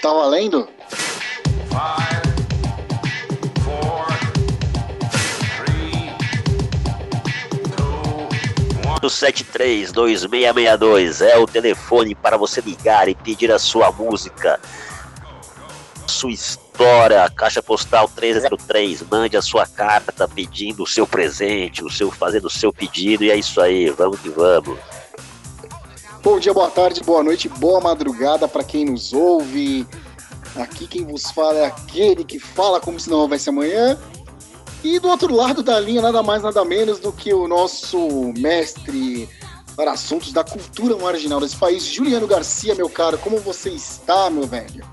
Tá valendo? seis dois é o telefone para você ligar e pedir a sua música, sua história, caixa postal 303, mande a sua carta pedindo o seu presente, o seu fazendo o seu pedido e é isso aí, vamos que vamos. Bom dia, boa tarde, boa noite, boa madrugada para quem nos ouve. Aqui quem vos fala é aquele que fala como se não houvesse amanhã. E do outro lado da linha, nada mais, nada menos do que o nosso mestre para assuntos da cultura marginal desse país, Juliano Garcia, meu caro. Como você está, meu velho?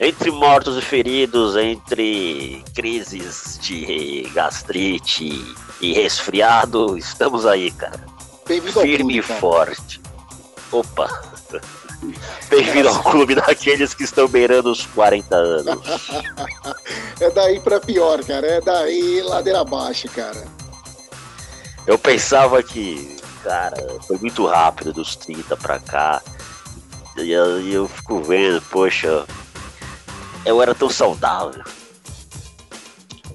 Entre mortos e feridos, entre crises de gastrite e resfriado, estamos aí, cara. Firme e forte. Opa! Bem-vindo ao clube daqueles que estão beirando os 40 anos. é daí pra pior, cara. É daí ladeira abaixo, cara. Eu pensava que, cara, foi muito rápido dos 30 pra cá. E eu, eu fico vendo, poxa, eu era tão saudável.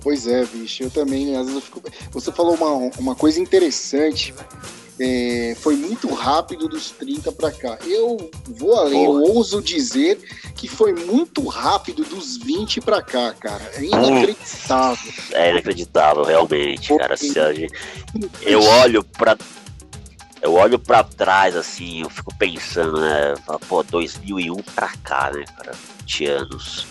Pois é, bicho, eu também, às vezes eu fico. Você falou uma, uma coisa interessante é, foi muito rápido dos 30 para cá. Eu vou além, eu ouso dizer que foi muito rápido dos 20 para cá, cara. É inacreditável. É inacreditável, realmente, cara. Gente, eu olho para eu olho para trás assim, eu fico pensando, né? Pô, 2001 para cá, né, cara? 20 anos.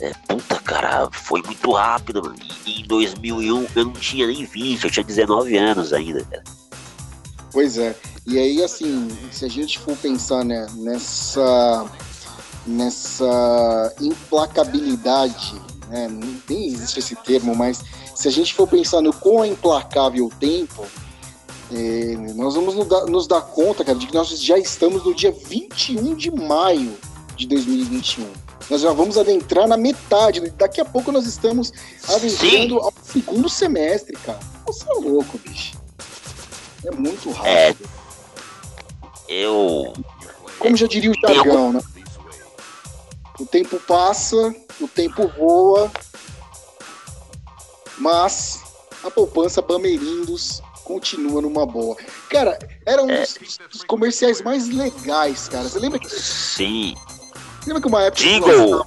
É, puta, cara, foi muito rápido. Mano. E em 2001 eu não tinha nem 20, eu tinha 19 anos ainda, cara. Pois é. E aí, assim, se a gente for pensar né, nessa, nessa implacabilidade, né, nem existe esse termo, mas se a gente for pensar no quão é implacável o tempo, é, nós vamos nos dar, conta, cara, de que nós já estamos no dia 21 de maio de 2021. Nós já vamos adentrar na metade. Daqui a pouco nós estamos adentrando Sim. ao segundo semestre, cara. Você é louco, bicho. É muito rápido. É, eu. Como já diria o jargão, né? O tempo passa, o tempo voa, mas a poupança Bamerindos continua numa boa. Cara, era um é. dos, dos, comerciais mais legais, cara. Você lembra que. Sim. Lembra que uma época. Jingle!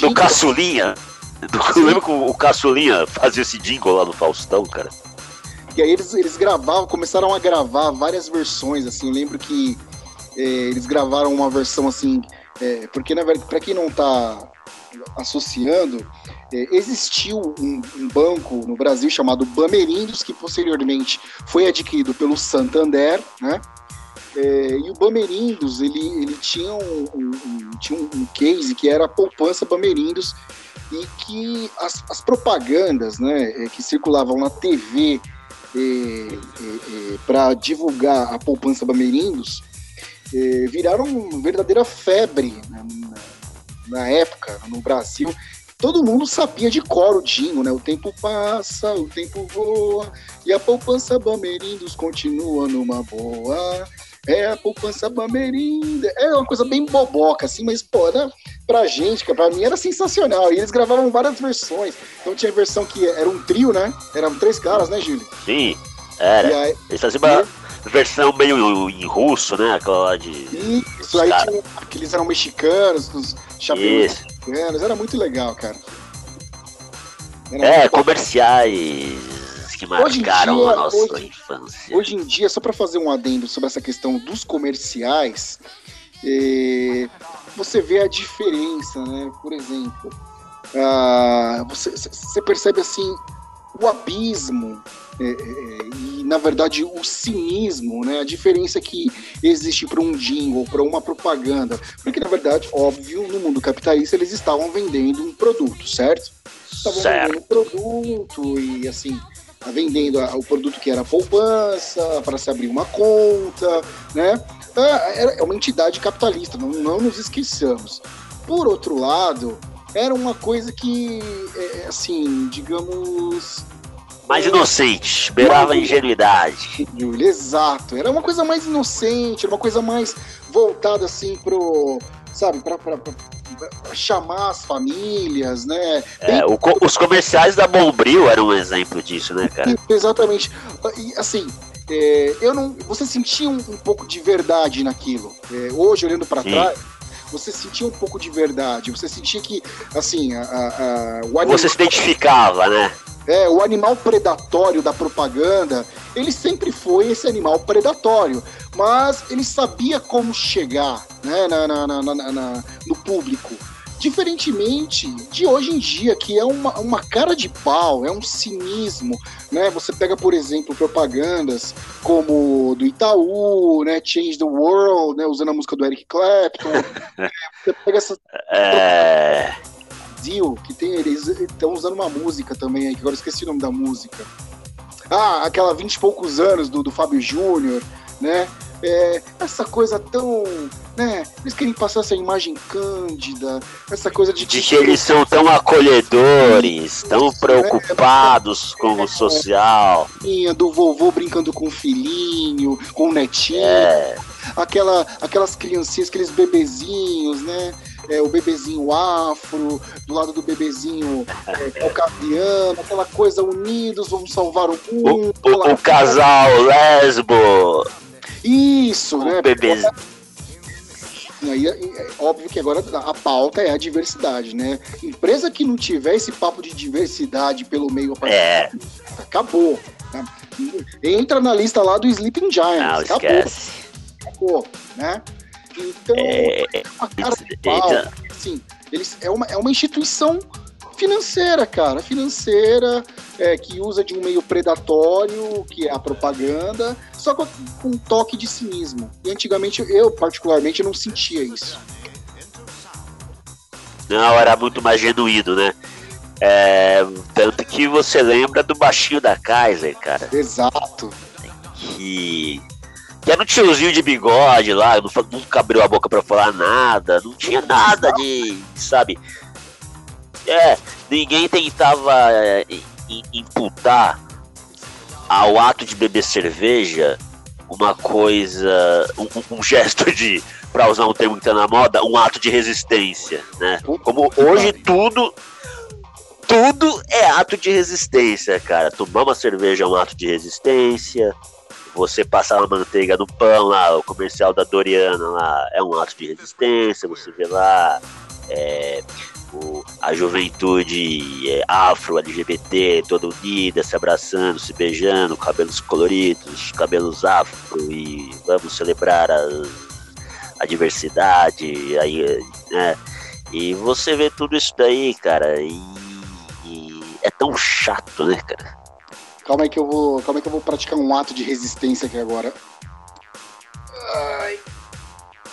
Do Caçulinha. Do, lembra que o Caçulinha fazia esse jingle lá no Faustão, cara? E aí eles, eles gravavam, começaram a gravar várias versões, assim, eu lembro que é, eles gravaram uma versão assim, é, porque na verdade, para quem não está associando, é, existiu um, um, banco no Brasil chamado Bamerindos, que posteriormente foi adquirido pelo Santander, né? É, e o Bamerindos, ele, ele tinha, um, um, tinha um case que era a poupança Bamerindos, e que as, as propagandas né, é, que circulavam na TV para divulgar a poupança Bamerindos viraram verdadeira febre na, na, época no Brasil. Todo mundo sabia de cor o Dingo, né? O tempo passa, o tempo voa e a poupança Bamerindos continua numa boa. É a poupança Bamerinda. É uma coisa bem boboca, assim, mas, pô, era, pra gente, pra mim era sensacional. E eles gravavam várias versões. Então tinha a versão que era um trio, né? Eram três caras, né, Gil? Sim, era. Aí, eles faziam uma e... versão meio em russo, né? Aquela de. Isso, aí tinha, eles eram mexicanos, os chapéus mexicanos. Era muito legal, cara. Era é, comerciais que marcaram dia, a nossa hoje, infância. Hoje em dia, só para fazer um adendo sobre essa questão dos comerciais, é, você vê a diferença, né? Por exemplo, ah, você, você, percebe assim o abismo é, é, e na verdade o cinismo, né? A diferença que existe para um jingle, para uma propaganda, porque na verdade, óbvio, no mundo capitalista eles estavam vendendo um produto, certo? Estavam certo. vendendo um produto e assim vendendo o produto que era poupança, para se abrir uma conta, né? É, é uma entidade capitalista, não, não nos esqueçamos. Por outro lado, era uma coisa que, é, é assim, digamos. Mais inocente, beirava a ingenuidade. Exato, era uma coisa mais inocente, era uma coisa mais voltada assim pro sabe, para chamar as famílias, né? É, o, os comerciais da Bombril eram um exemplo disso, né, cara? Exatamente. E, assim, é, eu não, você sentia um, um, pouco de verdade naquilo. É, hoje, olhando para trás, você sentia um pouco de verdade. Você sentia que, assim, a, a, o animal... Você se identificava, né? É, o animal predatório da propaganda, ele sempre foi esse animal predatório, mas ele sabia como chegar né, na, na, na, no público. Diferentemente de hoje em dia, que é uma, uma cara de pau, é um cinismo, né? Você pega, por exemplo, propagandas como do Itaú, né? Change the World, né? Usando a música do Eric Clapton. Você pega essa... É... Deal, que tem, eles estão usando uma música também, que agora esqueci o nome da música. Ah, aquela 20 e poucos anos do, do Fábio Júnior, né? é, essa coisa tão. Né, eles querem passar essa imagem cândida, essa coisa de. De que eles são tão acolhedores, tão preocupados é, com o social. Do vovô brincando com o filhinho, com o netinho. É. Aquela, aquelas criancinhas, aqueles bebezinhos, né? É, o bebezinho afro, do lado do bebezinho é, caucasiano, aquela coisa unidos, vamos salvar o mundo. O, o, o casal lesbo. Isso, né? Bebês. Aí, é, óbvio que agora a pauta é a diversidade, né? Empresa que não tiver esse papo de diversidade pelo meio é. acabou. Né? Entra na lista lá do Sleeping Giants. Não, acabou. esquece. Acabou, né? Então, é, é uma cara de pau. Assim, eles, é, uma, é uma instituição financeira, cara, financeira, é, que usa de um meio predatório, que é a propaganda, só com, com um toque de cinismo. E antigamente eu, particularmente, não sentia isso. Não, era muito mais genuíno, né? É, tanto que você lembra do baixinho da Kaiser, cara. Exato. Que, que era um tiozinho de bigode lá, nunca abriu a boca para falar nada, não tinha nada de, sabe? É, ninguém tentava é, imputar ao ato de beber cerveja uma coisa, um, um gesto de, para usar um termo que tá na moda, um ato de resistência, né? Como hoje tudo tudo é ato de resistência, cara. Tomar uma cerveja é um ato de resistência. Você passar uma manteiga no pão lá, o comercial da Doriana lá, é um ato de resistência. Você vê lá é, o, a juventude é, afro, LGBT, toda unida, se abraçando, se beijando, cabelos coloridos, cabelos afro, e vamos celebrar a, a diversidade, aí, né? E você vê tudo isso daí, cara, e, e é tão chato, né, cara? Calma aí que eu vou. Calma aí que eu vou praticar um ato de resistência aqui agora. Ai.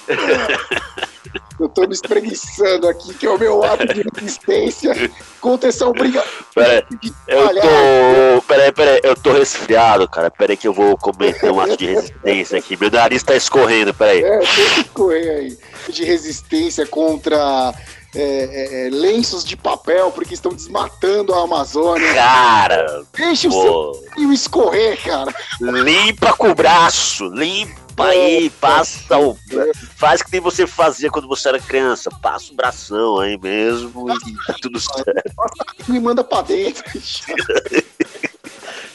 Eu tô me espreguiçando aqui, que é o meu ato de resistência contra essa obrigação. Pera, eu tô. Peraí, peraí, eu tô resfriado, cara. Peraí que eu vou cometer um ato de resistência aqui. Meu nariz tá escorrendo, peraí. É, tem que escorrer aí. De resistência contra é, é, é, lenços de papel porque estão desmatando a Amazônia. Cara! Deixa pô. o seu escorrer, cara. Limpa com o braço, limpa aí, passa o. Faz que nem você fazia quando você era criança. Passa o bração aí mesmo e tá tudo certo. Me manda pra dentro.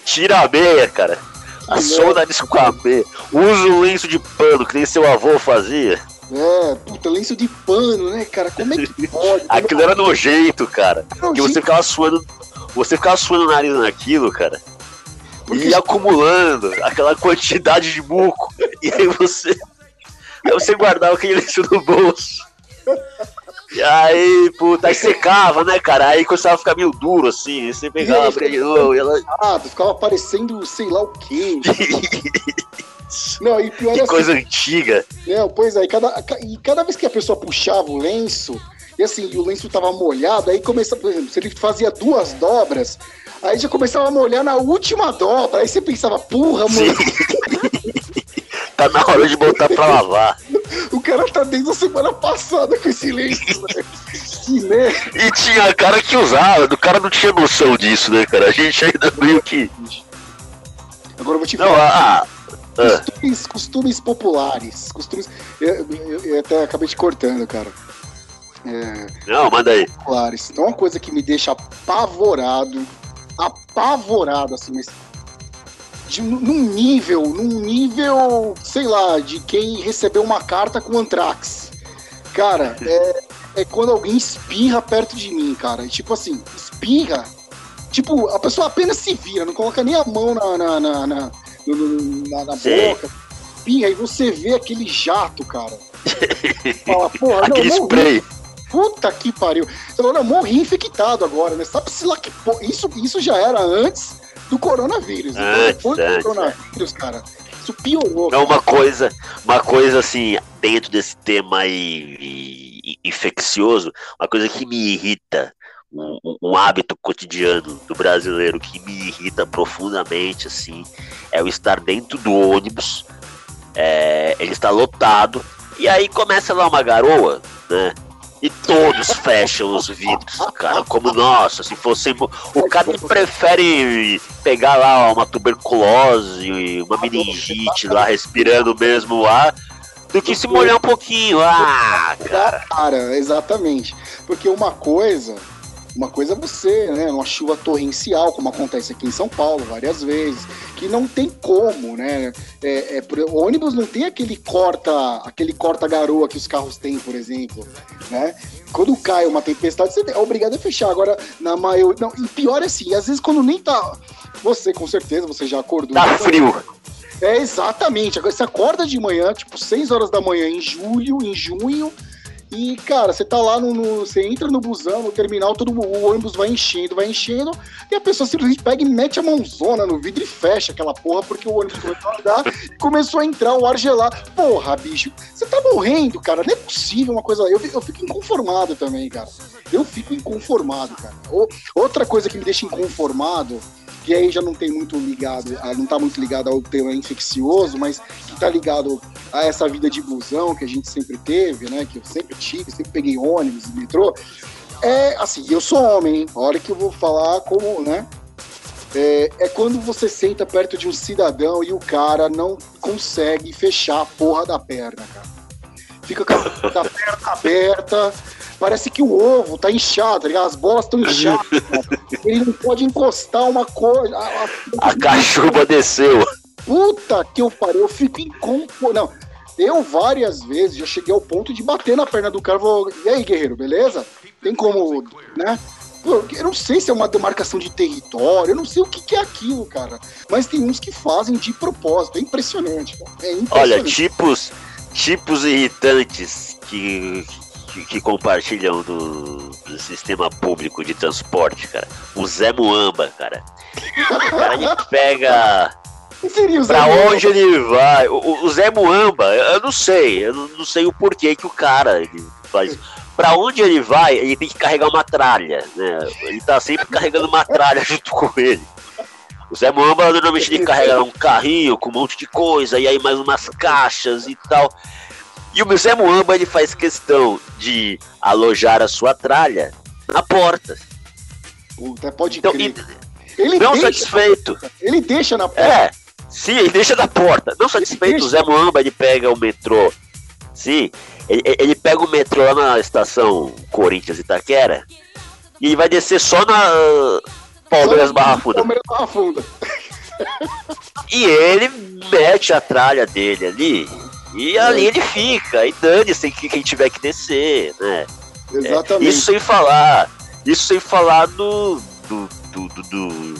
Tira a meia, cara. Assou o nariz com a meia. Usa um lenço de pano, que nem seu avô fazia. É, puta, lenço de pano, né, cara? Como é que pode? Aquilo era nojento, cara. que você ficava suando. Você ficava suando o nariz naquilo, cara. Porque... E acumulando aquela quantidade de muco. E aí você. Aí você guardava aquele lenço no bolso. E aí, puta, aí secava, né, cara? Aí começava a ficar meio duro assim. Aí você pegava, a de novo. E ela... Ah, ficava parecendo sei lá o quê. Não, e pior que é assim, coisa antiga. Não, pois é, e cada, e cada vez que a pessoa puxava o lenço, e assim, e o lenço tava molhado, aí começava, por exemplo, se ele fazia duas dobras, aí já começava a molhar na última dobra, aí você pensava, porra, mano. tá na hora de botar pra lavar. o cara tá desde a semana passada com esse lenço, velho. Que merda. E tinha cara que usava, o cara não tinha noção disso, né, cara? A gente ainda meio que. Agora eu vou te falar. Não, a, costumes, costumes populares. Costumes. Eu, eu, eu, até acabei te cortando, cara. É, Não, manda aí. Populares. Então, uma coisa que me deixa apavorado, apavorado, assim, mas. De, num nível, num nível, sei lá, de quem recebeu uma carta com Antrax. Cara, é, é quando alguém espirra perto de mim, cara. Tipo assim, espirra. Tipo, a pessoa apenas se vira, não coloca nem a mão na, na, na, na na, na boca. Espirra, aí você vê aquele jato, cara. Fala, porra, Aquele não, spray. Puta que pariu. Você falou, não, morri infectado agora, né? Sabe-se lá que. Isso, isso já era antes do coronavírus. Então, antes, depois do antes, coronavírus, cara. Isso piorou. Não, uma coisa, uma coisa assim, dentro desse tema aí infeccioso, uma coisa que me irrita um, um, hábito cotidiano do brasileiro que me irrita profundamente, assim, é o estar dentro do ônibus, é, ele está lotado, e aí começa lá uma garoa, né? E todos fecham os vidros, cara, como nossa, se fosse. O cara prefere pegar lá uma tuberculose, uma meningite lá respirando mesmo ar, do que se molhar um pouquinho. Ah, cara. Cara, exatamente. Porque uma coisa uma coisa é você, né, uma chuva torrencial, como acontece aqui em São Paulo várias vezes, que não tem como, né? É, é, o ônibus não tem aquele corta, aquele corta garoa que os carros têm, por exemplo, né? Quando cai uma tempestade, você é obrigado a fechar. Agora, na maioria. Não, e pior é assim, às vezes quando nem tá. Você, com certeza, você já acordou. Tá frio. É, exatamente. Agora, você acorda de manhã, tipo, 6 horas da manhã em julho, em junho, e, cara, você tá lá no, no, Você entra no busão, no terminal, todo o ônibus vai enchendo, vai enchendo, e a pessoa simplesmente pega e mete a mãozona no vidro e fecha aquela porra, porque o ônibus começou a andar e começou a entrar o ar gelado. Porra, bicho, você tá morrendo, cara. Não é possível uma coisa. Eu, eu fico inconformado também, cara. Eu fico inconformado, cara. Outra coisa que me deixa inconformado que aí já não tem muito ligado, não tá muito ligado ao tema infeccioso, mas que tá ligado a essa vida de busão que a gente sempre teve, né? Que eu sempre tive, sempre peguei ônibus e metrô. É assim, eu sou homem, hein? Olha que eu vou falar como, né? É, é, quando você senta perto de um cidadão e o cara não consegue fechar a porra da perna, cara. Fica com a perna aberta, Parece que o ovo tá inchado, tá As bolas estão inchadas. Ele não pode encostar uma coisa. A, a, a cachuba desceu. Puta que eu parei, eu fico inconformado. Não, eu várias vezes já cheguei ao ponto de bater na perna do cara e vou, e aí, guerreiro, beleza? Tem como, né? Eu não sei se é uma demarcação de território, eu não sei o que, que, é aquilo, cara. Mas tem uns que fazem de propósito. É impressionante, cara. É impressionante. Olha, tipos, tipos irritantes que, que, que compartilham do, do, sistema público de transporte, cara. O Zé Muamba, cara. O cara ele pega. Pra onde ele vai? O, o, Zé Muamba, eu não sei, eu não sei o porquê que o cara faz. Pra onde ele vai, ele tem que carregar uma tralha, né? Ele tá sempre carregando uma tralha junto com ele. O Zé Muamba normalmente ele carrega um carrinho com um monte de coisa, e aí mais umas caixas e tal. E o Zé Muamba ele faz questão de alojar a sua tralha na porta. Puta, pode então, crer. Ele não deixa, satisfeito. Ele deixa na porta. É, sim, ele deixa na porta. Não satisfeito, o Zé Muamba ele pega o metrô. Sim, ele, ele pega o metrô lá na estação Corinthians Itaquera e ele vai descer só na Palmeiras Barra Funda. Palmeiras Barra Funda. E ele mete a tralha dele ali e ali ele fica, e dane-se quem tiver que descer, né? Exatamente. É, isso sem falar, isso sem falar do, do, do, do,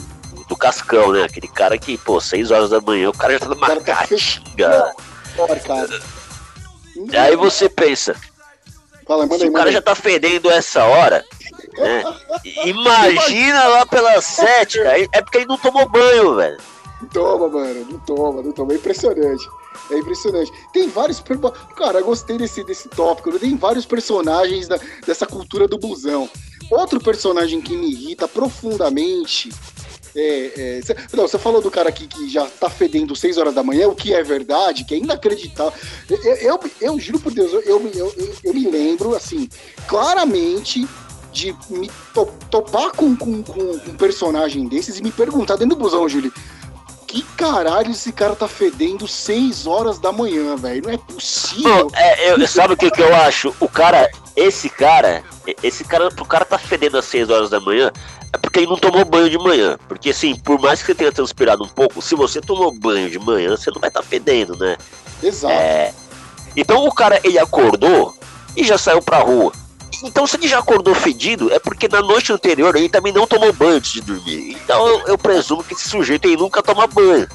do Cascão, né? Aquele cara que, pô, 6 horas da manhã, o cara já tá numa tá caixinha. Aí você pensa, Fala, se aí, o cara aí. já tá fedendo essa hora, né? Imagina lá pelas 7, cara. É porque ele não tomou banho, velho. Não toma, mano. Não toma, não toma. É impressionante. É impressionante. Tem vários. Cara, gostei desse, desse tópico. Tem vários personagens da, dessa cultura do busão. Outro personagem que me irrita profundamente. É, é, cê, não, você falou do cara aqui que já tá fedendo 6 horas da manhã, o que é verdade, que é inacreditável. Eu, eu, eu juro por Deus, eu, eu, eu, eu me lembro, assim, claramente de me to, topar com, com, com um personagem desses e me perguntar dentro do busão, Júlio que caralho esse cara tá fedendo 6 horas da manhã, velho? Não é possível. Não, é, eu, sabe o que, que eu acho? O cara, esse cara, esse cara, o cara tá fedendo às 6 horas da manhã, é porque ele não tomou banho de manhã. Porque assim, por mais que você tenha transpirado um pouco, se você tomou banho de manhã, você não vai estar tá fedendo, né? Exato. É, então o cara, ele acordou e já saiu pra rua. Então, se ele já acordou fedido, é porque na noite anterior ele também não tomou banho antes de dormir. Então, eu, eu presumo que esse sujeito aí nunca toma banho.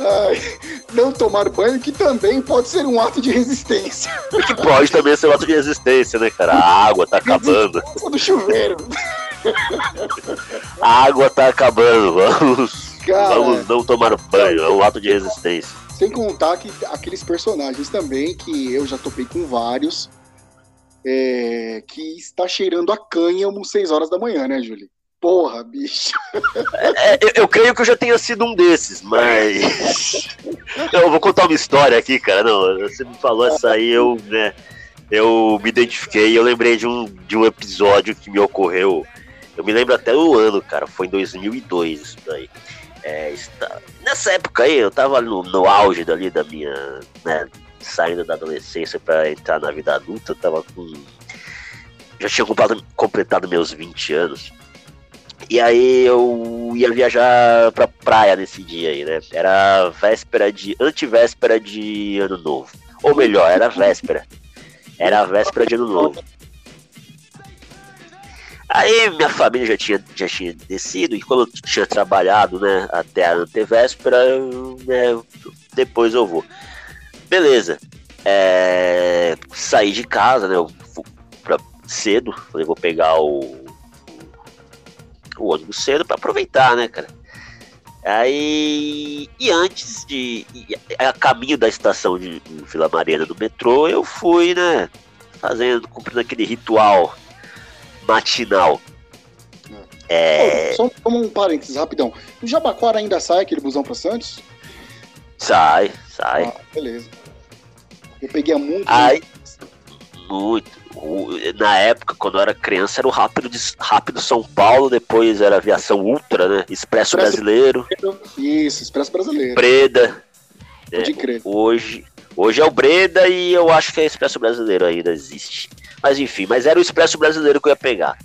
Ai, não tomar banho, que também pode ser um ato de resistência. Que pode também ser um ato de resistência, né, cara? A água tá acabando. do chuveiro. A água tá acabando, vamos. Cara, vamos não tomar banho, é um ato de resistência. Sem contar que aqueles personagens também, que eu já topei com vários, é, que está cheirando a canha às 6 horas da manhã, né, Júlio? Porra, bicho. É, eu, eu, creio que eu já tenha sido um desses, mas. eu vou contar uma história aqui, cara. Não, você me falou essa aí, eu, né, eu me identifiquei. Eu lembrei de um, de um episódio que me ocorreu. Eu me lembro até o ano, cara. Foi em 2002 isso daí. É, está... Nessa época aí, eu tava no, no auge dali da minha. Né, saindo da adolescência para entrar na vida adulta, eu tava com. Já tinha completado, completado meus 20 anos. E aí eu ia viajar pra praia nesse dia aí, né? Era véspera de. antivéspera de ano novo. Ou melhor, era véspera. Era véspera de ano novo. Aí minha família já tinha, já tinha descido, e como eu tinha trabalhado, né, até a antevéspera, né, depois eu vou. Beleza. É, saí de casa, né, pra, cedo, falei, vou pegar o, o ônibus cedo para aproveitar, né, cara. Aí, e antes de, a caminho da estação de Vila Mariana do metrô, eu fui, né, fazendo, cumprindo aquele ritual matinal. É... Só como um parênteses, rapidão. O Jabaquara ainda sai aquele busão para Santos? Sai, sai. Ah, beleza. Eu peguei muito. Aí, muito. Na época, quando eu era criança, era o Rápido, de, Rápido São Paulo, depois era Aviação Ultra, né? Expresso, Expresso Brasileiro. Isso, Expresso Brasileiro. Breda. Pode é, crer. Hoje, hoje é o Breda e eu acho que é Expresso Brasileiro ainda existe. Mas enfim, mas era o Expresso Brasileiro que eu ia pegar.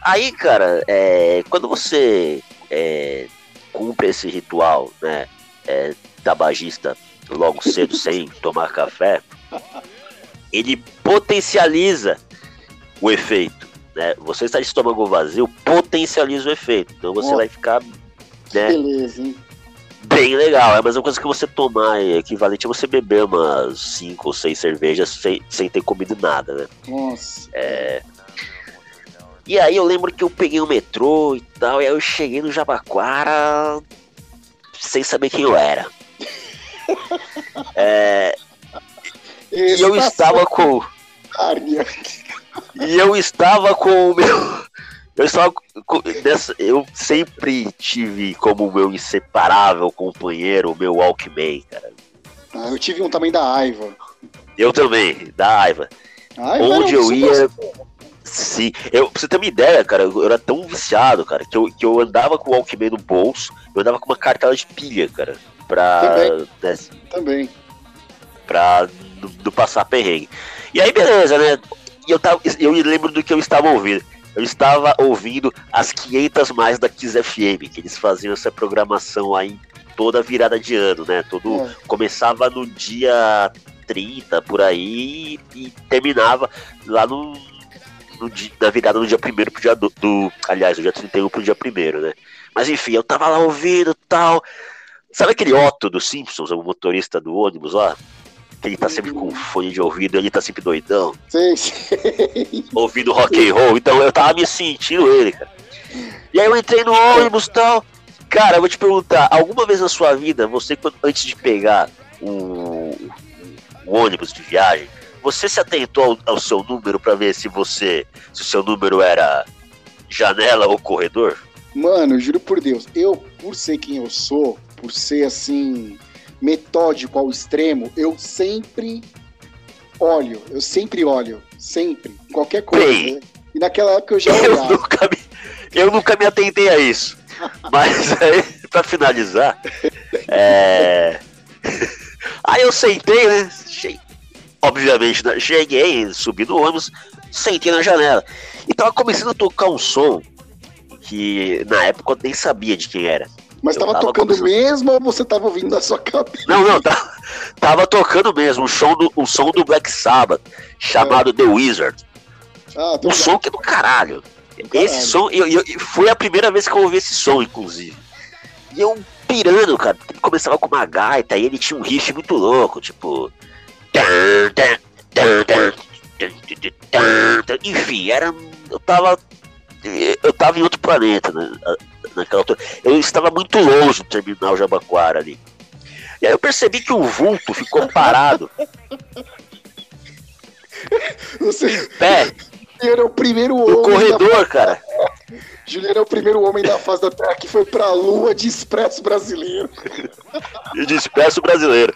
Aí, cara, é, quando você é, cumpre esse ritual, né, é, tabagista logo cedo sem tomar café, ele potencializa o efeito. Né? Você está de estômago vazio, potencializa o efeito. Então você oh, vai ficar. Né, beleza, hein? Bem legal. É a mesma coisa que você tomar, é equivalente a você beber umas 5 ou 6 cervejas sem, sem ter comido nada, né? Nossa. É... E aí eu lembro que eu peguei o metrô e tal, e aí eu cheguei no Jabaquara sem saber quem eu era. é... E eu estava com. E eu estava com o meu. Eu só eu sempre tive como meu inseparável companheiro o meu Walkman, cara. Ah, eu tive um também da Aiva. Eu também, da Aiva. Onde eu ia. Sim, eu, pra você ter uma ideia, cara, eu era tão viciado, cara, que eu, que eu andava com o Walkman no bolso, eu andava com uma cartela de pilha, cara, pra. Também. Né, também. Pra do, passar perrengue. E aí, beleza, né? E eu, tava, eu lembro do que eu estava ouvindo eu estava ouvindo as 500 mais da Kiss FM, que eles faziam essa programação aí toda virada de ano, né? Todo é. começava no dia 30 por aí e terminava lá no, no dia, na virada do dia 1 pro dia do, do, aliás, do dia 31 pro dia 1 né? Mas enfim, eu tava lá ouvindo tal. Sabe aquele Otto dos Simpsons, o motorista do ônibus lá? Ele tá sempre com fone de ouvido, ele tá sempre doidão. Sim, sim. Ouvindo rock and roll, então eu tava me sentindo ele, cara. E aí eu entrei no ônibus e tal. Cara, eu vou te perguntar, alguma vez na sua vida, você antes de pegar o, o ônibus de viagem, você se atentou ao, ao seu número para ver se você, se o seu número era janela ou corredor? Mano, juro por Deus, eu, por ser quem eu sou, por ser assim, metódico ao extremo, eu sempre olho, eu sempre olho, sempre, qualquer coisa. Né? E naquela época eu já eu nunca, me, eu nunca me atentei a isso. Mas aí, pra finalizar, é... aí eu sentei, né? Obviamente, né? cheguei, subi no ônibus, sentei na janela. E tava começando a tocar um som que na época eu nem sabia de quem era. Mas tava, tava tocando começando... mesmo ou você tava ouvindo na sua cabeça? Não, não, tava, tava tocando mesmo, o som do, o som do Black Sabbath, chamado é. The Wizard. Ah, um som que é do caralho. do caralho. Esse som, eu, eu, foi a primeira vez que eu ouvi esse som, inclusive. E eu pirando, cara. Ele começava com uma gaita e ele tinha um riff muito louco, tipo. Enfim, era. Eu tava. Eu tava em outro planeta, né? Naquela altura. Eu estava muito longe do terminal Jabaquara ali. E aí eu percebi que o vulto ficou parado. Você... Pé. Juliano é o primeiro homem. O corredor, cara. Juliano é o primeiro homem da face da Terra que foi pra Lua de expresso brasileiro. de expresso brasileiro.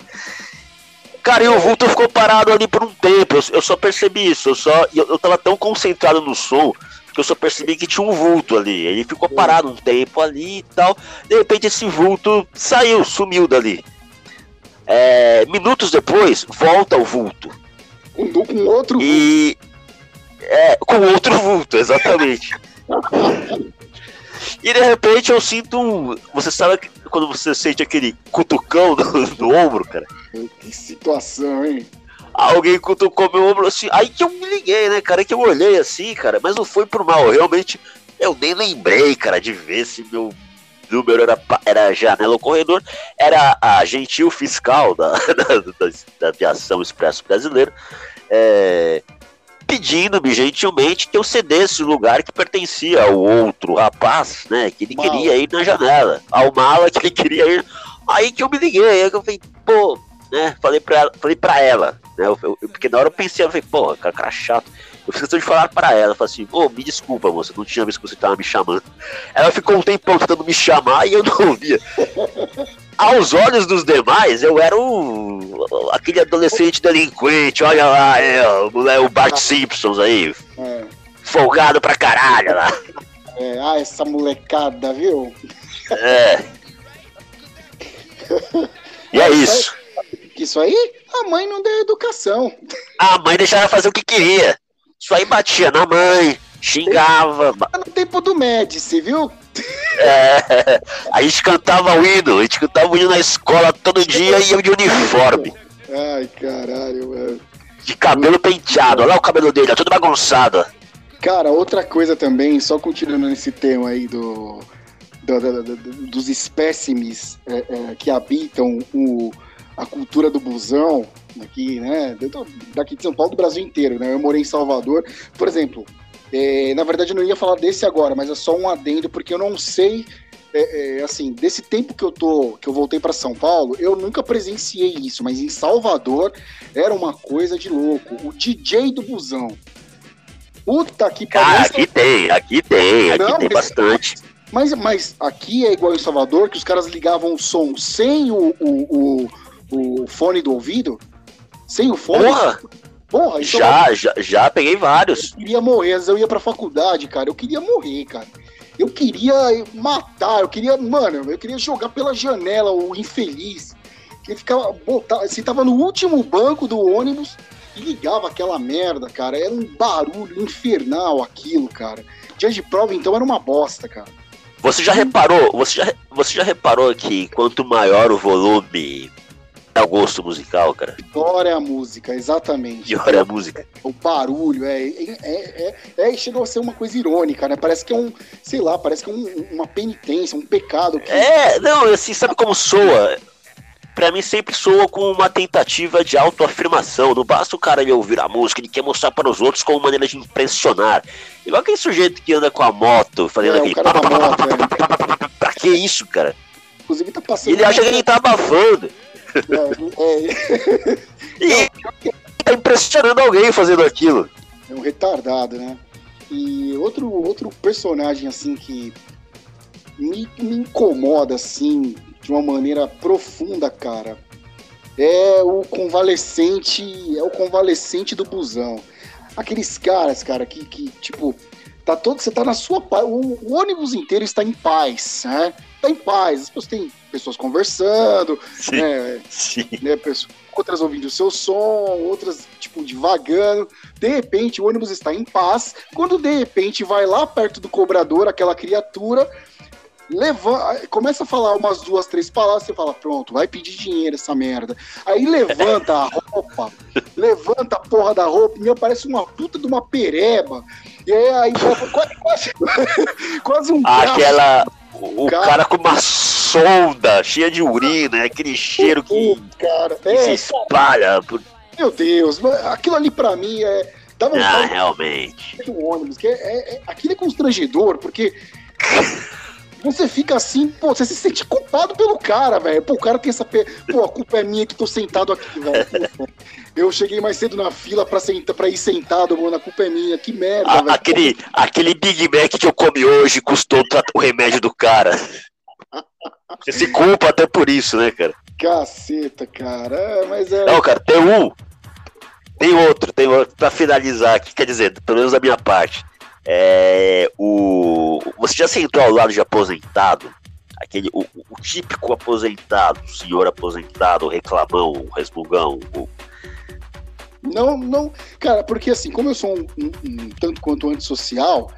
Cara, e o vulto ficou parado ali por um tempo. Eu, eu só percebi isso. Eu, só, eu, eu tava tão concentrado no som que eu só percebi que tinha um vulto ali. Ele ficou parado um tempo ali e tal. De repente esse vulto saiu, sumiu dali. É, minutos depois, volta o vulto. Com, com outro e... vulto. É, com outro vulto, exatamente. e de repente eu sinto um. Você sabe quando você sente aquele cutucão no, no ombro, cara? Que situação, hein? Alguém cutucou meu ombro assim. Aí que eu me liguei, né, cara? Que eu olhei assim, cara. Mas não foi por mal. Realmente, eu nem lembrei, cara, de ver se meu número era, era janela ou corredor. Era a gentil fiscal da, da, da, aviação expresso brasileiro. É, pedindo-me gentilmente que eu cedesse o lugar que pertencia ao outro rapaz, né? Que ele mala. queria ir na janela, ao mala que ele queria ir. Aí que eu me liguei, aí eu falei, pô, né? Falei pra ela, falei pra ela né? Eu, eu, porque na hora eu pensei, eu falei, pô, cara, cara chato. Eu fiz questão de falar pra ela, falei assim, ô, oh, me desculpa, moça, não tinha visto que você tava me chamando. Ela ficou um tempão tentando me chamar e eu não ouvia aos olhos dos demais, eu era o, aquele adolescente delinquente, olha lá, é, o, o Bart Simpsons aí. É. Folgado pra caralho lá. É, ah, essa molecada, viu? É. E é isso. Isso aí, a mãe não deu educação. A mãe deixava fazer o que queria. Isso aí batia na mãe, xingava. No tempo do Médici, viu? É, a gente cantava o hino, a gente cantava o hino na escola todo dia e eu de uniforme. Ai, caralho, mano. De cabelo penteado, olha lá o cabelo dele, é tudo bagunçado. Cara, outra coisa também, só continuando nesse tema aí do, do, do, do dos espécimes é, é, que habitam o, a cultura do busão, aqui, né? Daqui de São Paulo, do Brasil inteiro, né? Eu morei em Salvador. Por exemplo, é, na verdade, eu não ia falar desse agora, mas é só um adendo, porque eu não sei. É, é, assim, desse tempo que eu tô, que eu voltei para São Paulo, eu nunca presenciei isso, mas em Salvador era uma coisa de louco. O DJ do busão. Puta que pariu. Ah, aqui tem, aqui tem, aqui não, tem mas, bastante. Mas, mas aqui é igual em Salvador, que os caras ligavam o som sem o, o, o, o fone do ouvido, sem o fone. Porra! Porra, então já, já, já peguei vários. Eu queria morrer, às vezes eu ia pra faculdade, cara. Eu queria morrer, cara. Eu queria matar, eu queria, mano, eu queria jogar pela janela o infeliz. Que ficava, botar, você tava no último banco do ônibus e ligava aquela merda, cara. Era um barulho infernal aquilo, cara. Dia de prova, então, era uma bosta, cara. Você já reparou, você já, você já reparou que quanto maior o volume é o gosto musical, cara. Pior é a música, exatamente. Pior é a música. O barulho, é, é, é, é, chegou a ser uma coisa irônica, né? Parece que é um, sei lá, parece que é um, uma penitência, um pecado. Que... É, não, assim, sabe como soa? Pra mim sempre soa com uma tentativa de autoafirmação. Não basta o cara me ouvir a música, ele quer mostrar para os outros como maneira de impressionar. Igual aquele sujeito que anda com a moto, fazendo é, aquele. Pra que isso, cara? Inclusive tá passando. Ele acha que ele tá abafando. É, é. e tá impressionando alguém fazendo aquilo. É um retardado, né? E outro, outro personagem, assim, que me, me incomoda, assim, de uma maneira profunda, cara, é o convalescente, é o convalescente do busão. Aqueles caras, cara, que, que tipo, Tá todo, você tá na sua paz. O, o, ônibus inteiro está em paz, né? Tá em paz. As pessoas têm pessoas conversando, sim, né? Sim. né pessoas, outras ouvindo o seu som, outras, tipo, divagando. De repente, o ônibus está em paz. Quando de repente vai lá perto do cobrador, aquela criatura levanta, começa a falar umas duas, três palavras, você fala, pronto, vai pedir dinheiro essa merda. Aí levanta a roupa, levanta a porra da roupa, e parece uma puta de uma pereba. E aí, quase, quase, quase um Aquela. O cara, cara, com uma sonda cheia de urina, aquele cheiro que, cara, que é, se espalha. Por... Meu Deus, aquilo ali pra mim é. Dá ah, realmente. Um ônibus, que é, é, é, aquilo é constrangedor, porque você fica assim, pô, você se sente culpado pelo cara, velho. Pô, o cara tem essa. Pe... Pô, a culpa é minha que tô sentado aqui, velho. Eu cheguei mais cedo na fila pra, senta, pra ir sentado, mano. A culpa é minha. Que merda, velho. Aquele, aquele Big Mac que eu comi hoje custou o remédio do cara. Você se culpa até por isso, né, cara? Caceta, cara. É, mas é. Não, cara, tem um. Tem outro, tem outro. Pra finalizar aqui, quer dizer, pelo menos da minha parte. É, o, você já sentou ao lado de aposentado? Aquele, o, o típico aposentado, o senhor aposentado, o reclamão, o resmungão. O... Não, não, cara, porque assim, como eu sou um, um, um tanto quanto antissocial,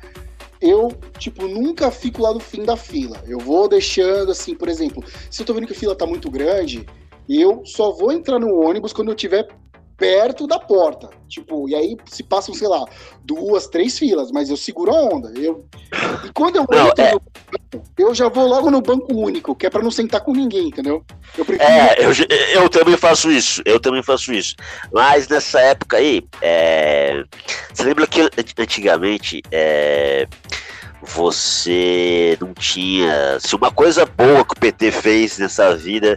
eu, tipo, nunca fico lá no fim da fila. Eu vou deixando, assim, por exemplo, se eu tô vendo que a fila tá muito grande, eu só vou entrar no ônibus quando eu tiver perto da porta. Tipo, e aí se passam, sei lá, duas, três filas, mas eu seguro a onda. Eu... E quando eu não, entro, é... eu já vou logo no banco único, que é para não sentar com ninguém, entendeu? Eu prefiro... É, eu, eu também faço isso, eu também faço isso. Mas nessa época aí, é... você lembra que antigamente é... você não tinha. Se uma coisa boa que o PT fez nessa vida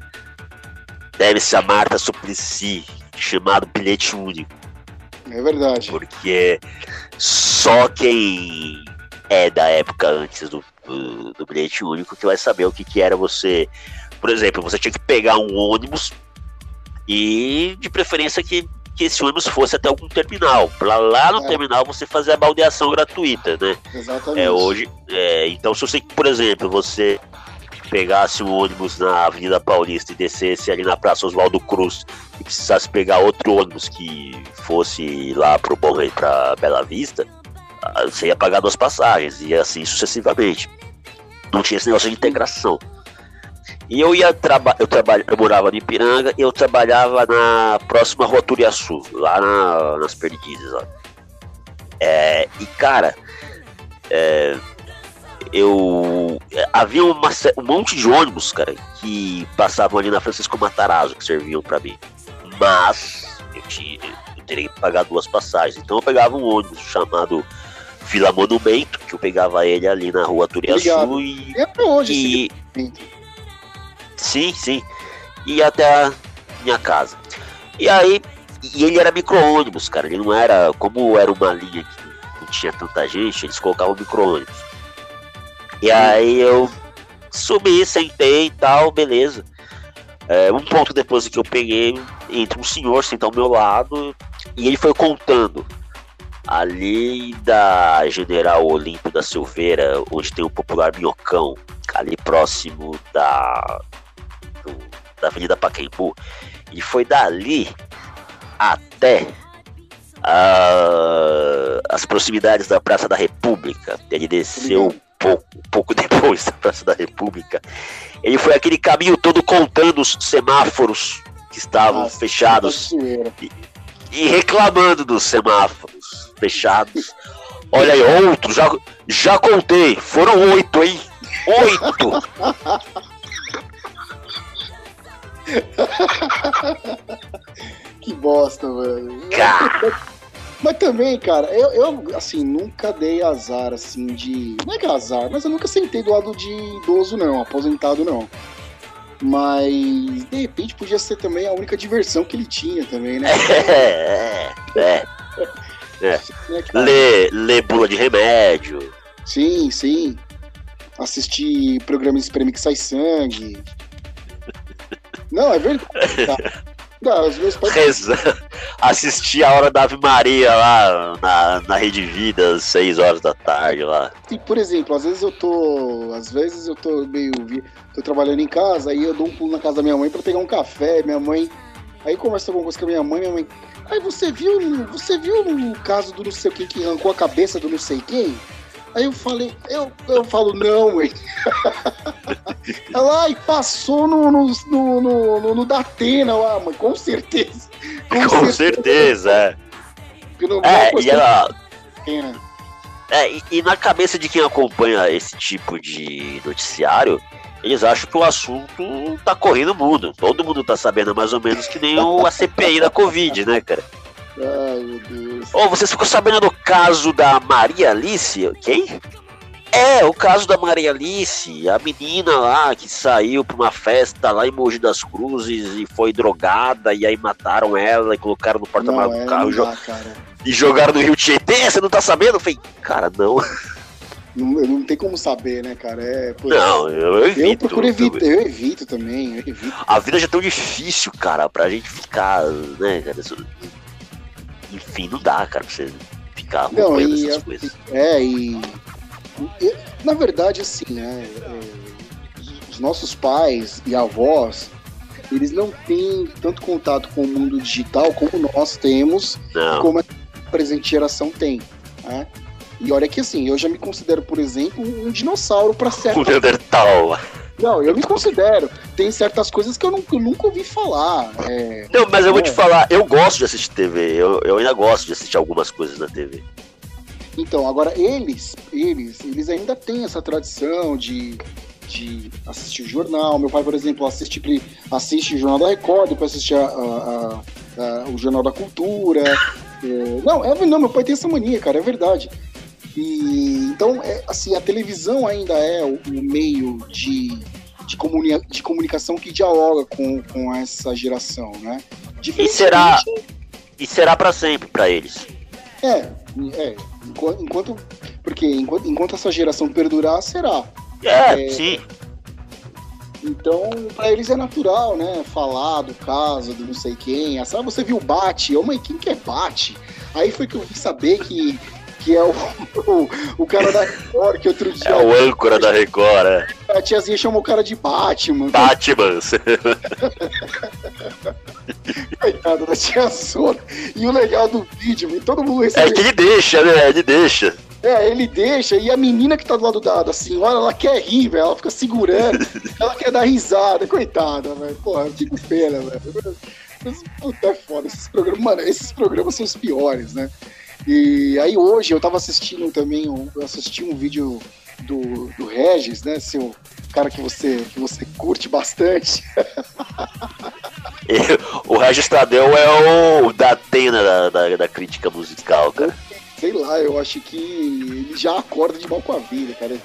deve ser a Marta Suplicy, chamado bilhete único. É verdade. Porque só quem é da época antes do, do, do bilhete único que vai saber o que, que era você. Por exemplo, você tinha que pegar um ônibus e de preferência que, que esse ônibus fosse até algum terminal. Pra lá no é. terminal você fazer a baldeação gratuita, né? Exatamente. É, hoje, é, então, se você, por exemplo, você pegasse um ônibus na Avenida Paulista e descesse ali na Praça Oswaldo Cruz e precisasse pegar outro ônibus que fosse lá pro Bom Rei, pra Bela Vista, ah, você ia pagar duas passagens e assim sucessivamente. Não tinha esse negócio de integração. E eu ia trabalhar, eu, trabalha, eu morava no Ipiranga e eu trabalhava na próxima Rua Turiaçu, lá na, nas Perdizes. É, e cara, é, eu. Havia uma, um monte de ônibus, cara, que passavam ali na Francisco Matarazzo, que serviam para mim. Mas eu, tinha, eu teria que pagar duas passagens. Então eu pegava um ônibus chamado Vila Monumento, que eu pegava ele ali na rua Turiaçu e. até hoje, e... Sim, sim. E até a minha casa. E aí. E ele era micro-ônibus, cara. Ele não era. Como era uma linha que não tinha tanta gente, eles colocavam micro-ônibus. E aí eu subi, sentei e tal, beleza. É, um ponto depois que eu peguei, entra um senhor sentar ao meu lado e ele foi contando. Ali da General Olímpio da Silveira, onde tem o popular Minhocão, ali próximo da, do, da Avenida Pacaembu, e foi dali até uh, as proximidades da Praça da República. Ele desceu pouco, pouco depois da Praça da República, ele foi aquele caminho todo contando os semáforos que estavam Nossa, fechados e, e, reclamando dos semáforos fechados. Olha aí, outro, já, já contei, foram oito, hein? Oito! que bosta, velho. Mas também, cara, eu, eu, assim, nunca dei azar, assim, de. Não é que é azar, mas eu nunca sentei do lado de idoso, não, aposentado, não. Mas, de repente, podia ser também a única diversão que ele tinha também, né? É, é. é. é ler, ler bula de remédio. Sim, sim. Assistir programa de espreme que sai sangue. Não, é verdade. Tá. Não, os meus pais... Rezar, assistir a hora da Ave Maria lá na, na Rede Vida, às 6 horas da tarde lá. Sim, por exemplo, às vezes eu tô. Às vezes eu tô meio. tô trabalhando em casa, aí eu dou um pulo na casa da minha mãe pra pegar um café, minha mãe. Aí conversa alguma coisa com a minha mãe, minha mãe. Aí você viu, você viu o caso do não sei o que que arrancou a cabeça do não sei quem? Aí eu falei, eu, eu falo, não, mãe. Ela, ai, passou no, no, no, no, no Datena lá, mãe, com certeza. Com, com certeza, é. é, e ela... É, e, e na cabeça de quem acompanha esse tipo de noticiário, eles acham que o assunto tá correndo mundo. Todo mundo tá sabendo mais ou menos que nem o, a CPI da Covid, né, cara? Ai, meu Deus. Ô, oh, você ficou sabendo do caso da Maria Alice? Quem? É, o caso da Maria Alice, a menina lá que saiu pra uma festa lá em Mogi das Cruzes e foi drogada, e aí mataram ela e colocaram no porta-malas do é, carro jo e jogaram no Rio Tietê. Você não tá sabendo? Eu falei, cara, não. Não, não tem como saber, né, cara? É, pô, não, eu evito. Eu procuro evitar, eu evito também, eu evito. A vida já é tão difícil, cara, pra gente ficar, né, cara? enfim, não dá, cara, pra você ficar não, e, essas coisas. É, e, na verdade, assim, né, é, os nossos pais e avós, eles não têm tanto contato com o mundo digital como nós temos, não. como a presente geração tem, né? E olha que assim, eu já me considero, por exemplo, um dinossauro para certo. Um Neandertal. Não, eu me considero. Tem certas coisas que eu nunca, eu nunca ouvi falar. É... Não, mas eu vou te é. falar, eu gosto de assistir TV. Eu, eu ainda gosto de assistir algumas coisas na TV. Então, agora eles, eles, eles ainda têm essa tradição de, de assistir jornal. Meu pai, por exemplo, assiste, assiste o Jornal da Record, depois assiste a, a, a, o Jornal da Cultura. É, não, é, não, meu pai tem essa mania, cara, é verdade. E, então, é, assim, a televisão ainda é o, o meio de, de, comuni de comunicação que dialoga com, com essa geração, né? E será, e será para sempre para eles. É, é, enquanto, porque enquanto, enquanto essa geração perdurar, será. É, é sim. Então, para eles é natural, né? Falar do caso, do não sei quem. Ah, você viu Bate? Ô, mãe, quem que é Bate? Aí foi que eu fui saber que que é o, o, o, cara da Record, que outro dia. É o âncora da Record, é. A tiazinha chamou o cara de Batman. Batman. Coitado da tia Zona. E o legal do vídeo, todo mundo recebe. É que ele deixa, né? Ele deixa. É, ele deixa, e a menina que tá do lado da, da senhora, ela quer rir, velho. Ela fica segurando, ela quer dar risada, coitada, velho. Porra, eu fico pena, velho. Puta, é foda. Esses programas, mano, esses programas são os piores, né? E aí hoje eu tava assistindo também, eu assisti um vídeo do, do Regis, né? Seu cara que você, que você curte bastante. o Regis Tadeu é o da Atena da, da, da, crítica musical, cara. Sei lá, eu acho que ele já acorda de mal com a vida, cara.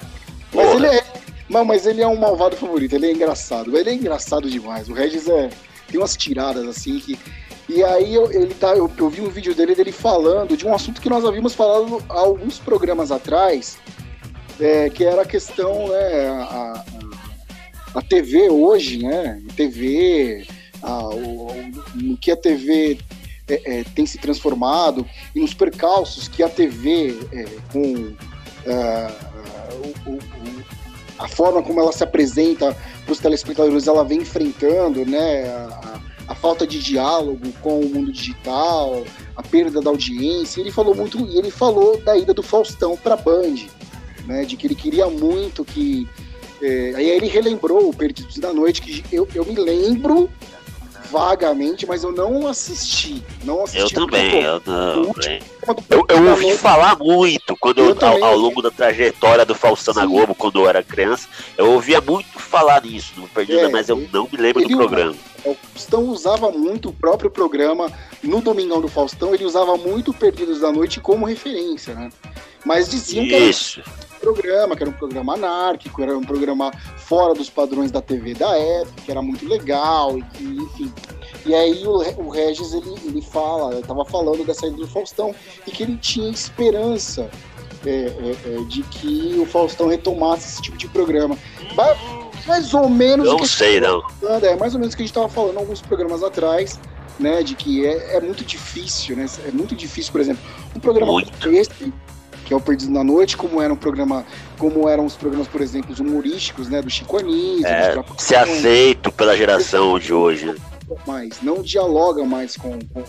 Mas Porra. ele é. Não, mas ele é um malvado favorito, ele é engraçado. Ele é engraçado demais. O Regis é. Tem umas tiradas assim que e aí eu, ele tá, eu, eu, vi um vídeo dele dele falando de um assunto que nós havíamos falado há alguns programas atrás, é, que era a questão, né, a, a, a TV hoje, né, TV, a, o, o, que a TV é, é, tem se transformado e nos percalços que a TV é, com é, o, a forma como ela se apresenta para os telespectadores, ela vem enfrentando, né, a, a falta de diálogo com o mundo digital, a perda da audiência. Ele falou muito, e ele falou da ida do Faustão para Band, né, de que ele queria muito que é, aí ele relembrou o Perdidos da Noite, que eu, eu me lembro vagamente, mas eu não assisti. Não assisti eu também, eu não. Eu, eu ouvi falar muito quando eu, ao, ao, longo da trajetória do Faustão Sim. na Globo, quando eu era criança, eu ouvia muito falar nisso, no Perdida, é, mas eu não me lembro do programa. O Faustão usava muito o próprio programa no Domingão do Faustão, ele usava muito Perdidos da Noite como referência, né? Mas diziam Isso. que era programa, que era um programa anárquico, era um programa fora dos padrões da TV da época, que era muito legal, e enfim. E aí o, o Regis ele, ele fala, ele tava falando dessa ida do Faustão e que ele tinha esperança é, é, é, de que o Faustão retomasse esse tipo de programa. Mais ou menos. Não sei, não. é mais ou menos o que a gente estava falando alguns programas atrás. né, de que é, é muito difícil, né? É muito difícil, por exemplo, um programa Muito. esse, que é o Perdido na Noite, como era um programa, como eram os programas, por exemplo, os humorísticos, né, do Chico Anísio, É, Trapalhões, se aceito pela geração de hoje. mais, não dialoga mais com, com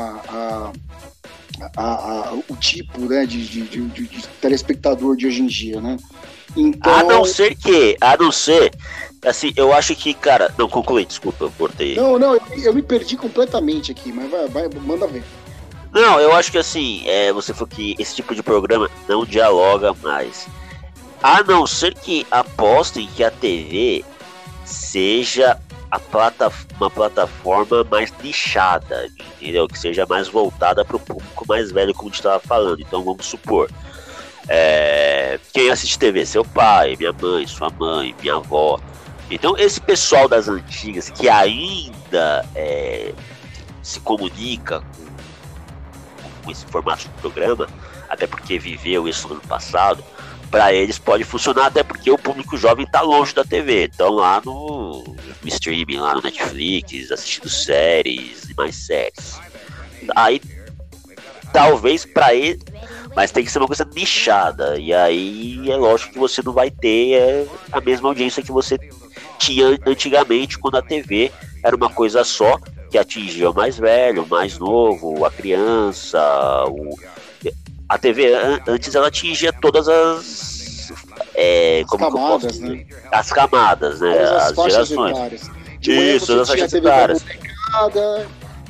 a- a- a- o tipo né, de, de- de- de- de telespectador de hoje em dia, né? Então, A não ser que, a não ser, assim, eu acho que, cara, não, conclui, desculpa, eu cortei. não, não, eu, eu me perdi completamente aqui, mas vai, vai, manda ver. Não, eu acho que assim, é, você falou que esse tipo de programa não dialoga mais. A não ser que apostem que a TV seja a plata, uma plataforma mais nichada, entendeu? Que seja mais voltada para o público mais velho, como a gente estava falando. Então vamos supor. é, quem assiste TV? Seu pai, minha mãe, sua mãe, minha avó. Então esse pessoal das antigas que ainda é, se comunica com esse formato de programa, até porque viveu isso no ano passado, para eles pode funcionar, até porque o público jovem está longe da TV, estão lá no, no streaming, lá no Netflix, assistindo séries e mais séries. Aí, talvez para ele, mas tem que ser uma coisa nichada, e aí é lógico que você não vai ter é, a mesma audiência que você tinha antigamente, quando a TV era uma coisa só, que atingia o mais velho, o mais novo, a criança, o... a TV an- antes ela atingia todas as é, como posso camadas, dizer? né? as camadas, né, Todas as as gerações. etárias. De manhã Isso, todas as faixas etárias.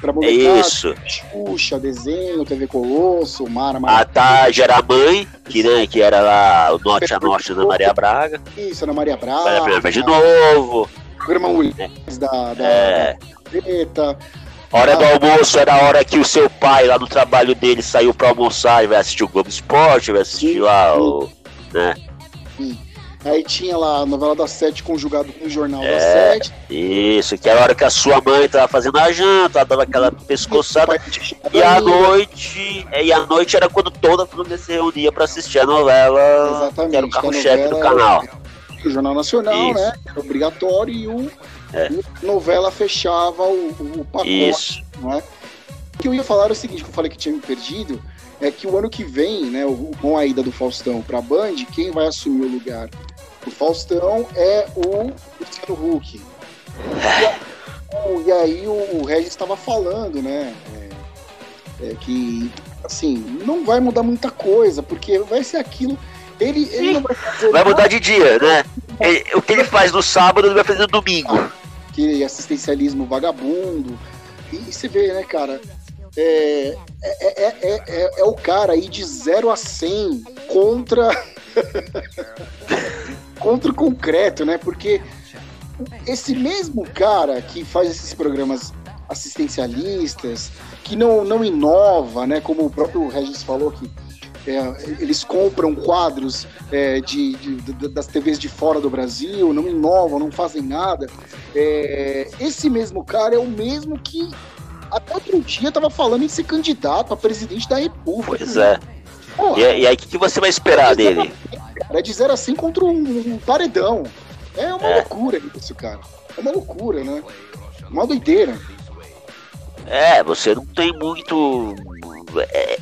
pra molecada, isso. Xuxa, desenho, TV Colosso, Mara, A Mara tarde era a mãe, que, né, que era lá o Norte a Norte da Maria Braga. isso, Ana Maria Braga, ver de novo. Programa Mulheres da, da, É. da Hora do almoço era a hora que o seu pai lá no trabalho dele saiu pra almoçar e vai assistir o Globo Esporte, vai assistir Sim, lá sim. o. né? Aí tinha lá a novela das sete conjugado com o jornal É. das sete. Isso, que era a hora que a sua mãe tava fazendo a janta, ela dava aquela pescoçada. E à noite, é, e à noite era quando toda a família se reunia pra assistir a novela, Exatamente, que era o carro-chefe do canal. O Jornal Nacional, Isso. né? Era obrigatório e o É. a novela fechava o, o- o pacote, Isso. não é? O que eu ia falar era o seguinte, que eu falei que tinha me perdido, é que o ano que vem, né, o- com a ida do Faustão pra Band, quem vai assumir o lugar do Faustão é o Luciano Huck. E, a- o- aí o, o Regis estava falando, né, é, é que, assim, não vai mudar muita coisa, porque vai ser aquilo... Ele, ele não vai fazer Vai nada mudar de dia, né? Ele- o que ele faz no sábado, ele vai fazer no domingo. que assistencialismo vagabundo. E, e você vê, né, cara? É, é, é, é, é- é o cara aí de 0 a 100 contra. contra o concreto, né? Porque esse mesmo cara que faz esses programas assistencialistas, que não, não inova, né? Como o próprio Regis falou que é, eles compram quadros é, de, de- das TVs de fora do Brasil, não inovam, não fazem nada. É, esse mesmo cara é o mesmo que até outro dia estava falando em ser candidato a presidente da República. Pois é. Porra, E, e aí, o que, que você vai esperar dele? cara, é de 0 a 100 contra um, um paredão. É uma É. loucura isso, cara. É uma loucura, né? Uma doideira. É, você não tem muito. é,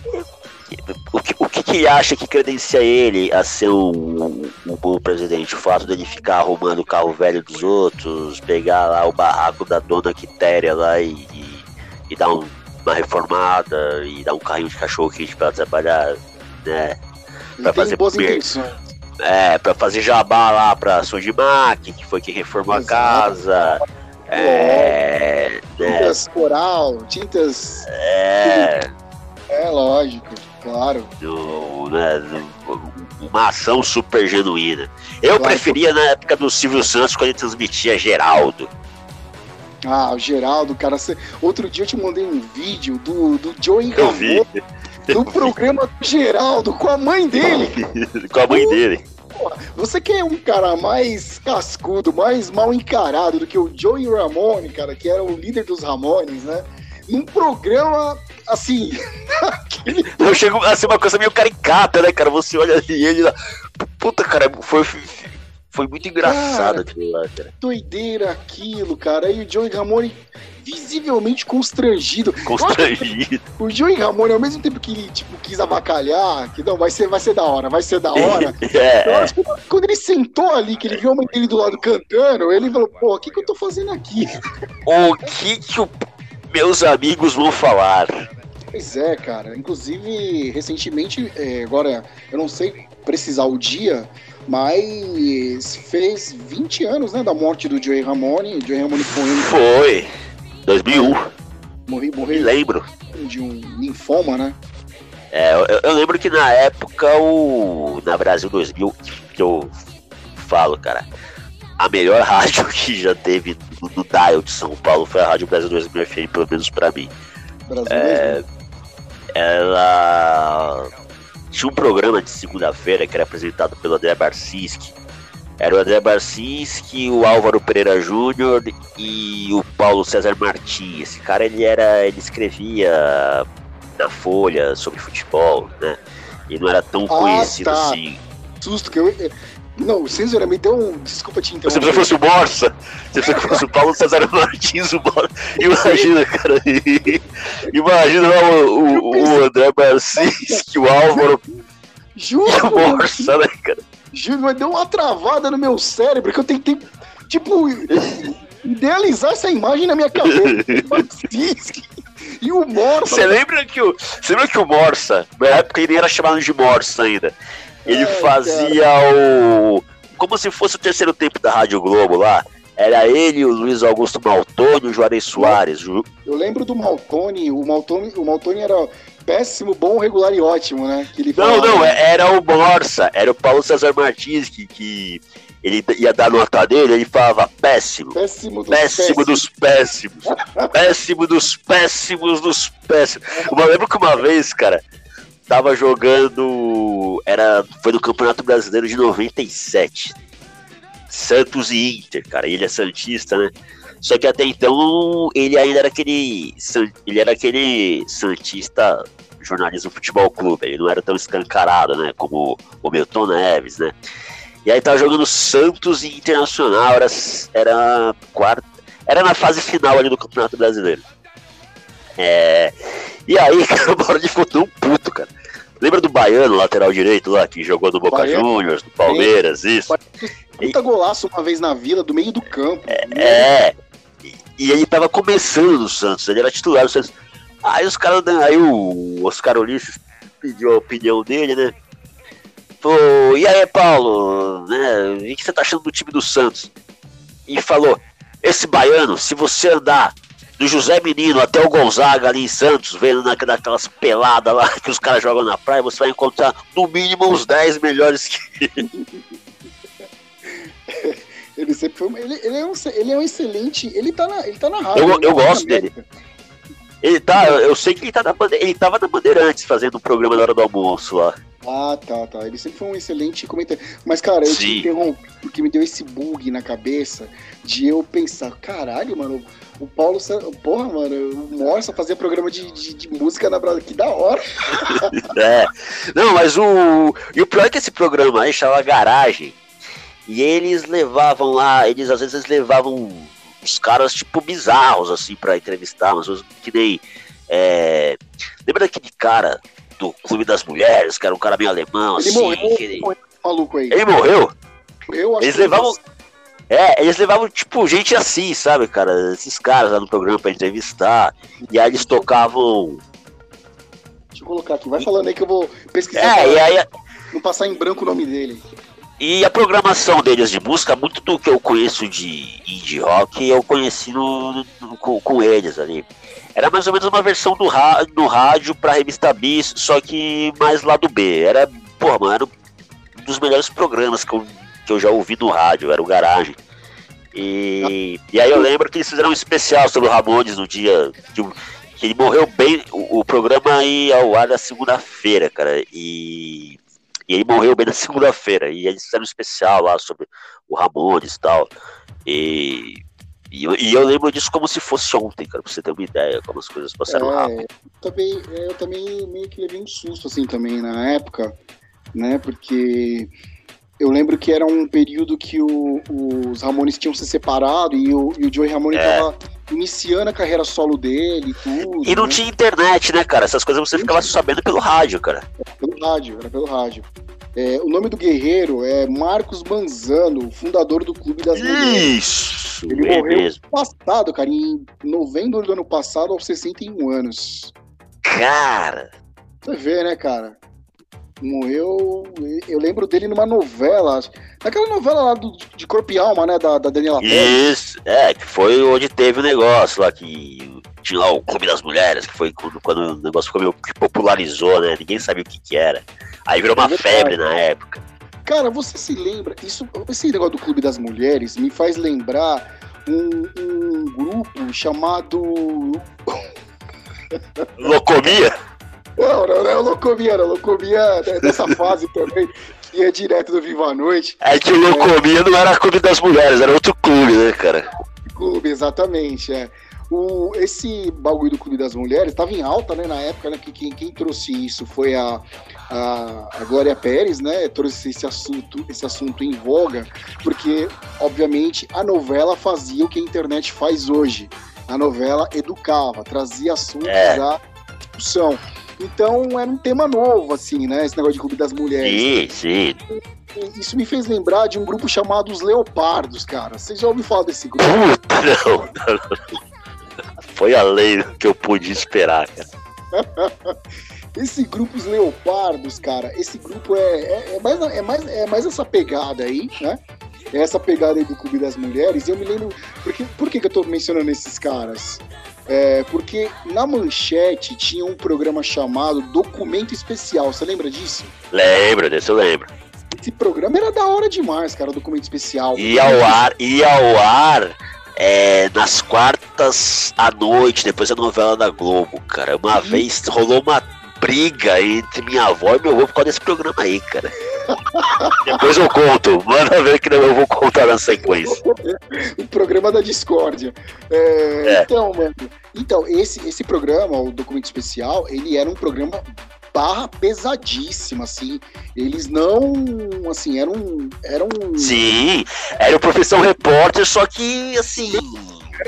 o, que, o que que acha que credencia ele a ser um, um bom presidente? O fato dele ficar arrumando o carro velho dos outros, pegar lá o barraco da dona Quitéria lá e, e, e dar um- uma reformada e dar um carrinho de cachorro quente pra trabalhar, né? Ele Pra fazer. É, pra fazer jabá lá pra Sojimac, que foi quem reformou a Exato. casa. É, né, Tintas coral, tintas. é, É lógico, claro. do, né, uma ação super genuína. Eu Claro. preferia na época do Silvio Santos quando ele transmitia Geraldo. Ah, o Geraldo, cara. cê- Outro dia eu te mandei um vídeo do, do Joey Eu vi do programa do Geraldo com a mãe dele. com a mãe dele. Você quer um cara mais cascudo, mais mal encarado do que o Joey Ramone, cara, que era o líder dos Ramones, né? Num programa assim. aquele- Eu chego a ser uma coisa meio caricata, né, cara? Você olha ali e ele lá. Puta, cara, foi, foi muito engraçado Cara. aquilo lá, cara. doideira aquilo, cara. Aí o Joey Ramone visivelmente constrangido. Constrangido. O Joey Ramone, ao mesmo tempo que ele tipo, quis avacalhar, que não, vai ser, vai ser da hora, vai ser da hora. é, que quando ele sentou ali, que ele viu a mãe dele do lado cantando, ele falou, pô, o que, que eu tô fazendo aqui? O que que o- meus amigos vão falar? Pois é, cara. Inclusive, recentemente, é, agora eu não sei precisar o dia, mas fez 20 anos, né, da morte do Joey Ramone. Joey Ramone foi Foi. 2001, morri, me morreu lembro. de um linfoma, né? É, eu, eu lembro que na época, o na Brasil 2000, que eu falo, cara, a melhor rádio que já teve no, no dial de São Paulo foi a Rádio Brasil 2000 FM, pelo menos pra mim. Brasil É, mesmo. Ela tinha um programa de segunda-feira que era apresentado pelo André Barcinski. Era o André Barcinski, o Álvaro Pereira Júnior e o Paulo César Martins. Esse cara ele era, ele escrevia na Folha sobre futebol, né? E não era tão Ah, conhecido tá. assim. Susto que eu. Não, sinceramente, deu um. Desculpa te Se interromper. você fosse o Morsa, se você fosse o Paulo César Martins, o Morsa, imagina, cara. Imagina lá o, o, o André Barcinski, o Álvaro Juro, e o Morsa, né, cara? juro, mas deu uma travada no meu cérebro que eu tentei, tipo, idealizar essa imagem na minha cabeça. Marcinski e o Morsa. Você lembra que o, você lembra que o Morsa, na época ele era chamado de Morsa ainda, ele Ai, fazia o. Como se fosse o terceiro tempo da Rádio Globo lá. Era ele, o Luiz Augusto Maltoni e o Juarez Soares. Ju- Eu lembro do Maltoni, o Maltoni, o Maltoni era péssimo, bom, regular e ótimo, né? Que ele Não, falava- não, era o Morsa, era o Paulo César Martins que, que ele ia dar nota dele, ele falava péssimo. péssimo do Péssimo dos péssimos. Péssimo dos péssimos dos péssimos. Eu lembro que uma vez, cara, tava jogando. Era, foi no Campeonato Brasileiro de 97. Santos e Inter, cara. Ele é Santista, né? Só que até então ele ainda era aquele. Ele era aquele Santista jornalismo futebol clube. Ele não era tão escancarado, né? Como o Milton Neves, né? E aí tava jogando Santos e Internacional, era, era quarta. Era na fase final ali do Campeonato Brasileiro. É, e aí, cara, uma hora ele ficou tão puto, cara. Lembra do Baiano, lateral direito lá, que jogou no Boca? Juniors, no Palmeiras, isso? Puta golaço uma vez na vila, do meio do campo. É. E, e ele tava começando no Santos, ele era titular do Santos. Aí os caras, aí o Oscar Ulisses pediu a opinião dele, né? Falou, e aí, Paulo, né? O que você tá achando do time do Santos? E falou, esse baiano, se você andar do José Menino até o Gonzaga ali em Santos, vendo naque- naquelas peladas lá que os caras jogam na praia, você vai encontrar no mínimo uns 10 melhores que Ele sempre foi. Ele, ele, é um, ele é um excelente. Ele tá na, ele tá na rádio. Eu- eu na gosto dele. Ele tá, eu sei que ele tá na ele tava na Bandeirantes fazendo um programa na hora do almoço lá. Ah, tá, tá. Ele sempre foi um excelente comentário. Mas, cara, eu te Sim. interrompi porque me deu esse bug na cabeça de eu pensar, caralho, mano, o Paulo. Porra, mano, o Morsa fazia programa de, de, de música na Brasil. Que da hora. É. Não, mas o. E o pior é que esse programa aí chamava Garagem. E eles levavam lá, eles às vezes levavam os caras, tipo, bizarros, assim, pra entrevistar, mas que nem. é, Lembra daquele cara do Clube das Mulheres, que era um cara meio alemão, Ele assim? morreu, que ele- maluco aí. ele morreu? Eu acho Eles que- levavam. É, eles levavam, tipo, gente assim, sabe, cara? Esses caras lá no programa pra entrevistar. E aí eles tocavam. Deixa eu colocar aqui. Vai falando aí que eu vou pesquisar. É, e aí Não passar em branco o nome dele. E a programação deles de música, muito do que eu conheço de indie rock, eu conheci no, no- com, com eles ali. Era mais ou menos uma versão do, do rádio pra revista Bis, só que mais lá do B. Era, porra, mano, era um dos melhores programas que eu, que eu já ouvi no rádio, era o Garagem. E, e aí eu lembro que eles fizeram um especial sobre o Ramones no dia que, que ele morreu bem. O, o programa ia ao ar na segunda-feira, cara. E e ele morreu bem na segunda-feira. E eles fizeram um especial lá sobre o Ramones e tal. E, e, eu, e eu lembro disso como se fosse ontem, cara, pra você ter uma ideia, como as coisas passaram rápido. É, eu também, eu também meio que levei um susto assim também na época, né? Porque eu lembro que era um período que o- os Ramones tinham se separado e o, e o Joey Ramone É. tava iniciando a carreira solo dele e tudo. E não né? tinha internet, né, cara? Essas coisas você ficava sabendo pelo rádio, cara. Pelo rádio, era pelo rádio. É, o nome do guerreiro é Marcos Manzano, fundador do Clube das Mulheres. Isso, Ele é morreu mesmo. no passado, cara, em novembro do ano passado, aos 61 anos. Cara! Você vê, né, cara? Morreu. Eu lembro dele numa novela. Naquela novela lá do, de Corpo e Alma, né? Da, da Daniela Pérez. Isso, é, que foi onde teve o negócio lá que tinha lá o Clube das Mulheres, que foi quando, quando o negócio ficou meio que popularizou, né? Ninguém sabia o que, que era. Aí virou uma é febre na época. Cara, você se lembra? Isso, esse negócio do Clube das Mulheres me faz lembrar um, um grupo chamado. Locomia? Não, não, não é Locomia, não. Locomia dessa fase também, que ia direto do Viva a Noite. É que o Locomia é... não era Clube das Mulheres, era outro clube, né, cara? Clube, exatamente, é. O, esse bagulho do Clube das Mulheres estava em alta, né, na época, né, que quem, quem trouxe isso foi a, a, a, Glória Pérez, né, trouxe esse assunto, esse assunto em voga, porque, obviamente, a novela fazia o que a internet faz hoje. A novela educava, trazia assuntos é. à discussão. Então era um tema novo, assim, né? Esse negócio de Clube das Mulheres. Sim, sim. Isso me fez lembrar de um grupo chamado Os Leopardos, cara. Você já ouviu falar desse grupo? Puta, não, não, não. Foi além do que eu pude esperar, cara. esse grupo Os Leopardos, cara, esse grupo é, é, é, mais, é, mais, é mais essa pegada aí, né? É essa pegada aí do Clube das Mulheres. E eu me lembro. Porque, por que, que eu tô mencionando esses caras? É, porque na manchete tinha um programa chamado Documento Especial. Você lembra disso? Lembro, desse eu lembro. Esse programa era da hora demais, cara, o Documento Especial. Ia ao ar, ia ao ar é, nas quartas à noite, depois da novela da Globo, cara. Uma uhum. vez rolou uma briga entre minha avó e meu avô por causa desse programa aí, cara. Depois eu conto, manda ver que eu vou contar na sequência. o programa da discórdia. É, é. Então, mano, então, esse, esse programa, o documento especial, ele era um programa barra pesadíssima, assim. Eles não, assim, eram, eram... Sim, era o Profissão Repórter, só que, assim,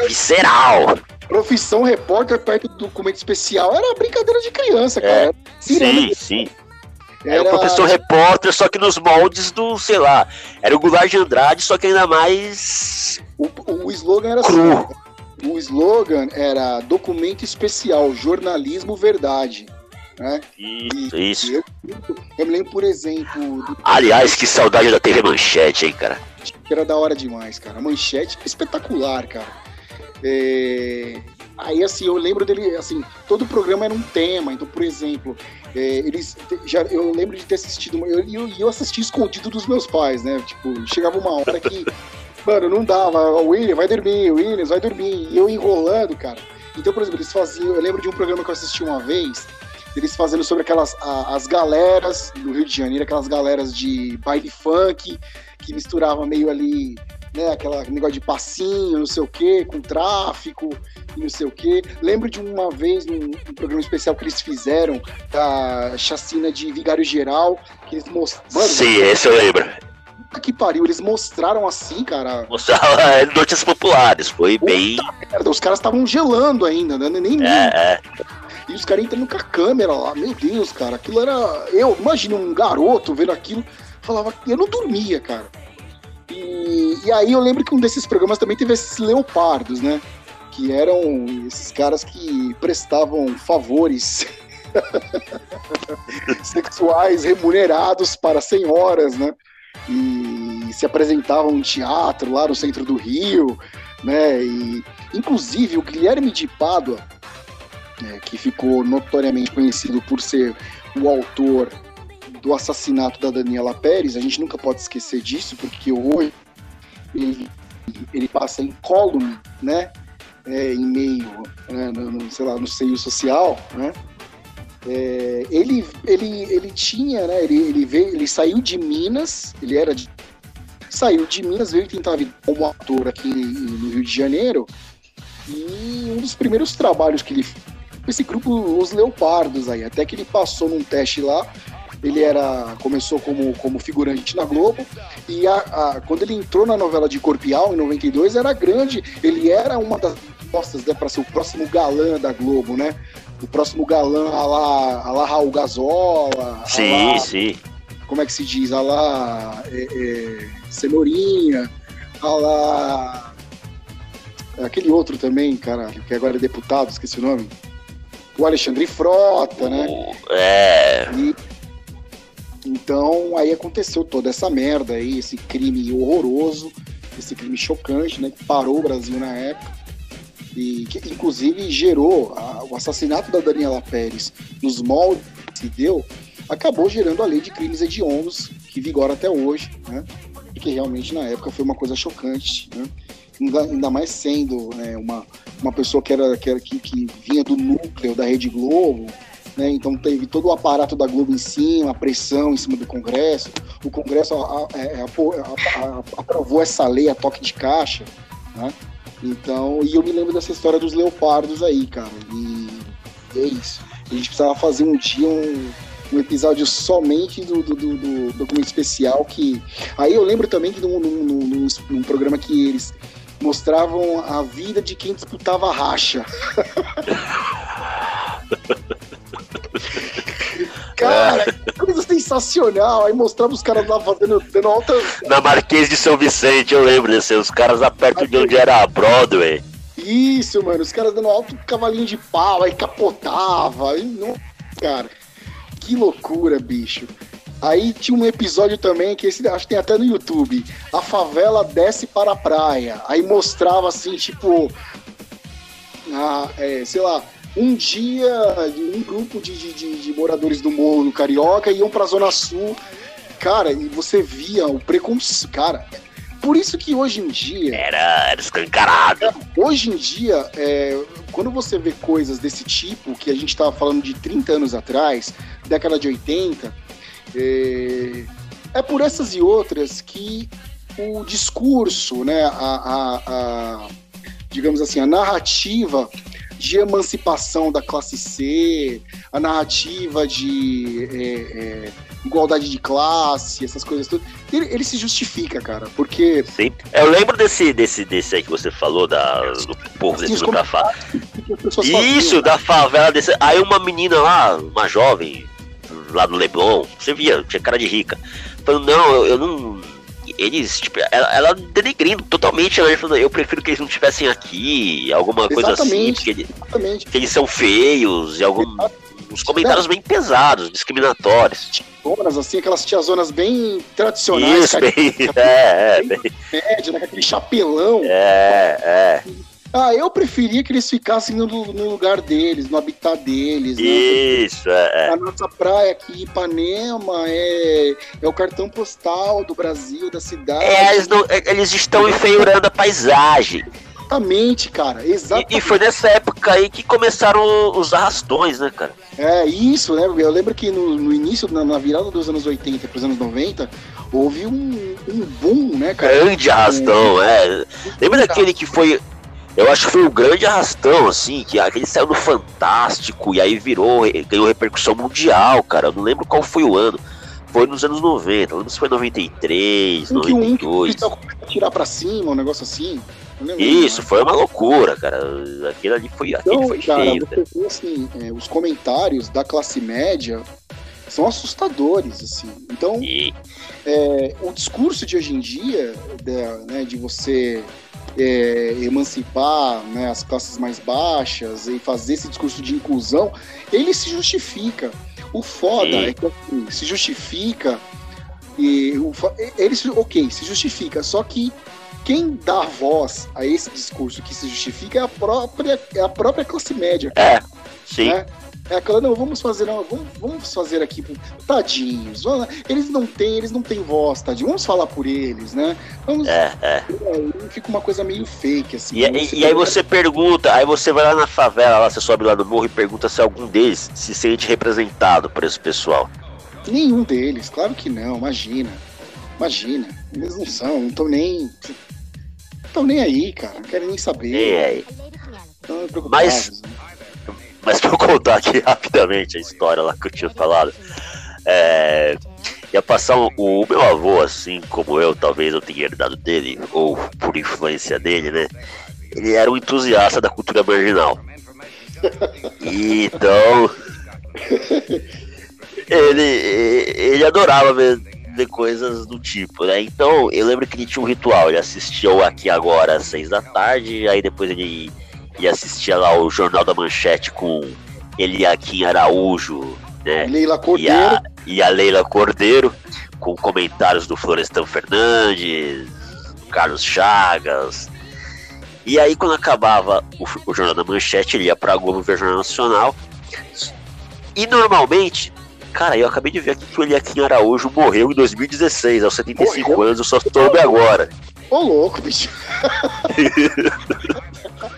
visceral. Profissão Repórter perto do documento especial era brincadeira de criança, cara. É, sim, sim. Era... era o professor repórter, só que nos moldes do, sei lá, era o Goulart de Andrade, só que ainda mais. O, o slogan era cru. assim: o slogan era documento especial, jornalismo verdade. Né? Isso, e, isso. Eu, eu, me lembro, por exemplo. Do... Aliás, que saudade da TV Manchete, hein, cara? Que era da hora demais, cara. A manchete espetacular, cara. É... Aí, assim, eu lembro dele, assim, todo o programa era um tema. Então, por exemplo, é, eles já eu lembro de ter assistido, e eu, eu, eu assisti escondido dos meus pais, né? Tipo, chegava uma hora que Mano, não dava. O William vai dormir, o Williams vai dormir. E eu enrolando, cara. Então, por exemplo, eles faziam. Eu lembro de um programa que eu assisti uma vez. Eles fazendo sobre aquelas. A, as galeras do Rio de Janeiro, aquelas galeras de baile funk, que misturava meio ali. Né, aquela negócio de passinho, não sei o que, com tráfico e não sei o que. Lembro de uma vez, num, num, programa especial que eles fizeram da chacina de Vigário Geral, que eles mostraram. Sim, esse eu lembro Puta que pariu, eles mostraram assim, cara. Mostraram é, notícias populares, foi Puta bem. Merda, os caras estavam gelando ainda, né? Nem é, é. E os caras entrando com a câmera lá, meu Deus, cara, aquilo era. Eu, imagina um garoto vendo aquilo, falava, eu não dormia, cara. E, aí eu lembro que um desses programas também teve esses leopardos, né? Que eram esses caras que prestavam favores sexuais remunerados para senhoras, né? e se apresentavam em teatro lá no centro do Rio, né? E inclusive o Guilherme de Pádua, né, que ficou notoriamente conhecido por ser o autor do assassinato da Daniela Pérez, a gente nunca pode esquecer disso, porque hoje ele, ele passa em column, né? É, em meio, né, no, no, sei lá, no seio social, né? É, ele, ele, ele tinha, né? Ele, ele, veio, ele saiu de Minas, ele era de, saiu de Minas, veio tentar vir como ator aqui no Rio de Janeiro. E um dos primeiros trabalhos que ele esse grupo Os Leopardos aí, até que ele passou num teste lá. Ele era começou como, como figurante na Globo e a, a, quando ele entrou na novela de Corpial em 92 era grande. Ele era uma das costas, né, para ser o próximo galã da Globo, né? O próximo galã a lá, a lá Raul Gazola. Sim, lá, sim. Como é que se diz? A lá é, é, Cenourinha, a lá. Aquele outro também, caralho, que agora é deputado, esqueci o nome. O Alexandre Frota, né? É. E, então aí aconteceu toda essa merda aí, esse crime horroroso, esse crime chocante, né? Que parou o Brasil na época e que inclusive gerou a, o assassinato da Daniela Pérez nos moldes que se deu, acabou gerando a lei de crimes hediondos que vigora até hoje, né? Que realmente na época foi uma coisa chocante, né? Ainda, ainda mais sendo né, uma, uma pessoa que era, que, era que, que vinha do núcleo da Rede Globo, né? Então teve todo o aparato da Globo em cima, a pressão em cima do Congresso. O Congresso a, a, a, aprovou essa lei a toque de caixa, né? Então, e eu me lembro dessa história dos leopardos aí, cara. E, e é isso. A gente precisava fazer um dia um, um episódio somente do, do, do, do, documento especial que. Aí eu lembro também que num, num, num, programa que eles mostravam a vida de quem disputava racha. Cara, que coisa sensacional. Aí mostrava os caras lá fazendo, dando alta. Na Marquês de São Vicente, eu lembro desse, os caras lá perto de onde era a Broadway. Isso, mano, os caras dando alto cavalinho de pau, aí capotava. Aí, não... Cara, que loucura, bicho. Aí tinha um episódio também que esse acho que tem até no YouTube. A favela desce para a praia. Aí mostrava assim, tipo. Ah, é, sei lá, um dia um grupo de, de, de moradores do morro no Carioca iam para a Zona Sul. Cara, e você via o preconceito. Cara, por isso que hoje em dia. Era, era escancarado. Hoje em dia, é, quando você vê coisas desse tipo, que a gente estava falando de 30 anos atrás, década de 80, é, é por essas e outras que o discurso, né, a, a, a digamos assim, a narrativa de emancipação da classe C, a narrativa de é, é, igualdade de classe, essas coisas todas, ele, ele, se justifica, cara, porque... Sim, eu lembro desse, desse, desse aí que você falou, da, do povo desse da favela. Isso, da favela desse... Aí uma menina lá, uma jovem, lá do Leblon, você via, tinha cara de rica, falando, não, eu, eu não eles, tipo, ela, ela denegrindo totalmente, ela falando, eu prefiro que eles não estivessem aqui, alguma coisa assim, porque ele, que eles são feios, e alguns uns comentários bem pesados, discriminatórios. Zonas, assim, aquelas tiazonas bem tradicionais. Isso, bem, é, é, bem... Média, né, aquele chapelão. É, é. Ah, eu preferia que eles ficassem no, no lugar deles, no habitat deles. Né? Isso, né? é. A nossa praia aqui, Ipanema, é, é o cartão postal do Brasil, da cidade. É, eles, não, é, eles estão enfeirando a paisagem. Exatamente, cara. Exatamente. E, e, foi nessa época aí que começaram os arrastões, né, cara? É, isso, né? Eu lembro que no, no início, na, na, virada dos anos 80 para os anos 90, houve um, um boom, né, cara? Grande arrastão, é. Lembra daquele que foi eu acho que foi um grande arrastão, assim, que aquele saiu no Fantástico e aí virou, ganhou repercussão mundial, cara. Eu não lembro qual foi o ano. Foi nos anos 90, não lembro se foi 93, um 92. Que um que tirar pra cima, um negócio assim. Isso, né? foi uma loucura, cara. Aquilo ali foi, então, foi cara, feio. Cara. Vê, assim, é, os comentários da classe média são assustadores, assim. Então, é, o discurso de hoje em dia, de, né, de você é, emancipar né, as classes mais baixas e fazer esse discurso de inclusão, ele se justifica. O foda Sim. é que assim, se justifica e ele ok, se justifica, só que quem dá voz a esse discurso que se justifica é a própria, é a própria classe média. É, sim. Né? É aquela, não, vamos fazer, não, vamos, vamos fazer aqui, tadinhos, eles não têm, eles não têm voz, tadinho, vamos falar por eles, né? Vamos, é, é. fica uma coisa meio fake, assim. E, e, e aí você pergunta, aí você vai lá na favela, lá, você sobe lá no morro e pergunta se algum deles se sente representado por esse pessoal. Nenhum deles, claro que não, imagina. Imagina, eles não são, não estão nem. estão nem aí, cara, não querem nem saber. Nem aí. Mas, né? Mas pra eu contar aqui rapidamente a história lá que eu tinha falado. É, ia passar o, o, meu avô, assim como eu, talvez eu tenha herdado dele, ou por influência dele, né? ele era um entusiasta da cultura marginal. Então, ele, ele adorava ver, ver coisas do tipo, né? Então, eu lembro que ele tinha um ritual. Ele assistia o Aqui Agora às seis da tarde, aí depois ele ia assistia lá o Jornal da Manchete com Eliakim Araújo, né? Leila Cordeiro. E a, e a Leila Cordeiro, com comentários do Florestan Fernandes, do Carlos Chagas. E aí, quando acabava o, o Jornal da Manchete, ele ia pra Globo ver Jornal Nacional. E normalmente, cara, eu acabei de ver aqui que o Eliakim Araújo morreu em 2016, aos 75 morreu? anos, eu só soube agora. Ô louco, bicho.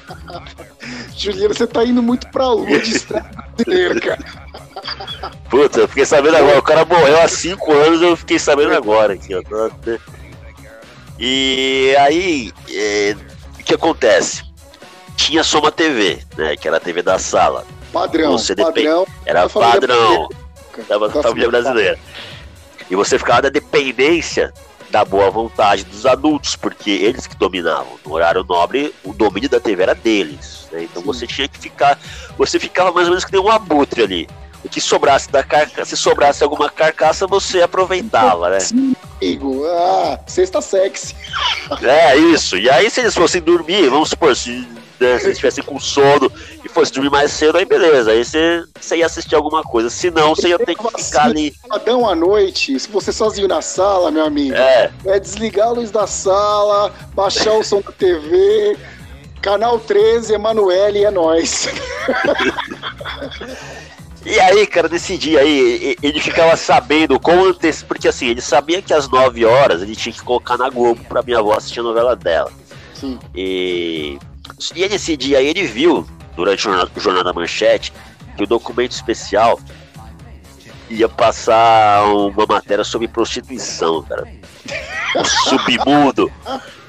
Juliano, você tá indo muito pra lua de brasileiro, cara. Puta, eu fiquei sabendo agora. O cara morreu há 5 anos, eu fiquei sabendo agora. Aqui, ó. E aí, é, o que acontece? Tinha Soma TV, né? Que era a TV da sala. Padrão, padrão. Era padrão da família brasileira. E você ficava da dependência da boa vontade dos adultos, porque eles que dominavam. No horário nobre, o domínio da TV era deles. Né? Então Sim. você tinha que ficar. Você ficava mais ou menos que nem um abutre ali. O que sobrasse da carcaça, se sobrasse alguma carcaça, você aproveitava, né? Sim, amigo. Ah, sexta sexy. É, isso. E aí, se eles fossem dormir, vamos supor, se né, se estivesse com sono e fosse dormir mais cedo, aí beleza. Aí você, você ia assistir alguma coisa. Se não, você ia ter que ficar ali. Padrão à noite, se você sozinho na sala, meu amigo, é. é desligar a luz da sala, baixar o som da TV. Canal 13, Emanuele, é nós. E aí, cara, nesse dia aí, ele ficava sabendo como antecipar, porque assim, ele sabia que às 9 horas ele tinha que colocar na Globo pra minha avó assistir a novela dela. Sim. E e nesse dia ele viu, durante o Jornal da Manchete, que o documento especial ia passar uma matéria sobre prostituição, cara. O submundo,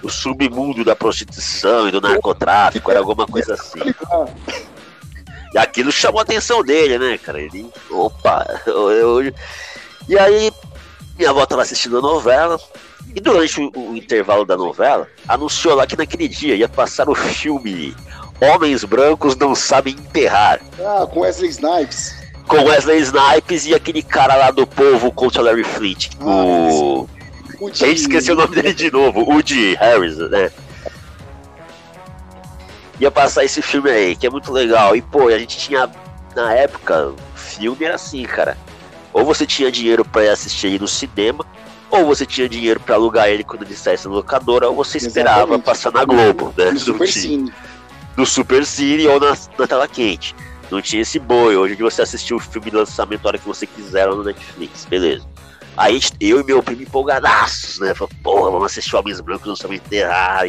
o submundo da prostituição e do narcotráfico, era alguma coisa assim. E aquilo chamou a atenção dele, né, cara? Ele, opa, eu, eu... e aí minha avó tava assistindo a novela, e durante o, o, intervalo da novela, anunciou lá que naquele dia ia passar o filme Homens Brancos Não Sabem Enterrar. Ah, com Wesley Snipes. Com Wesley Snipes e aquele cara lá do povo contra Larry Fleet. Ah, o. A gente esqueceu o nome dele de novo, Woody Harris, né? Ia passar esse filme aí, que é muito legal. E pô, a gente tinha. Na época, o filme era assim, cara. Ou você tinha dinheiro para assistir ele no cinema, ou você tinha dinheiro para alugar ele quando na locadora, ou você esperava Exatamente. passar na Globo, né? No Super Cine. No Super Cine ou na, na tela quente. Não tinha esse boi. Hoje você assistiu o filme de lançamento a hora que você quiser lá no Netflix, beleza. Aí eu e meu primo empolgadaços, né? Falei, porra, vamos assistir Homens Brancos, sabemos enterrar,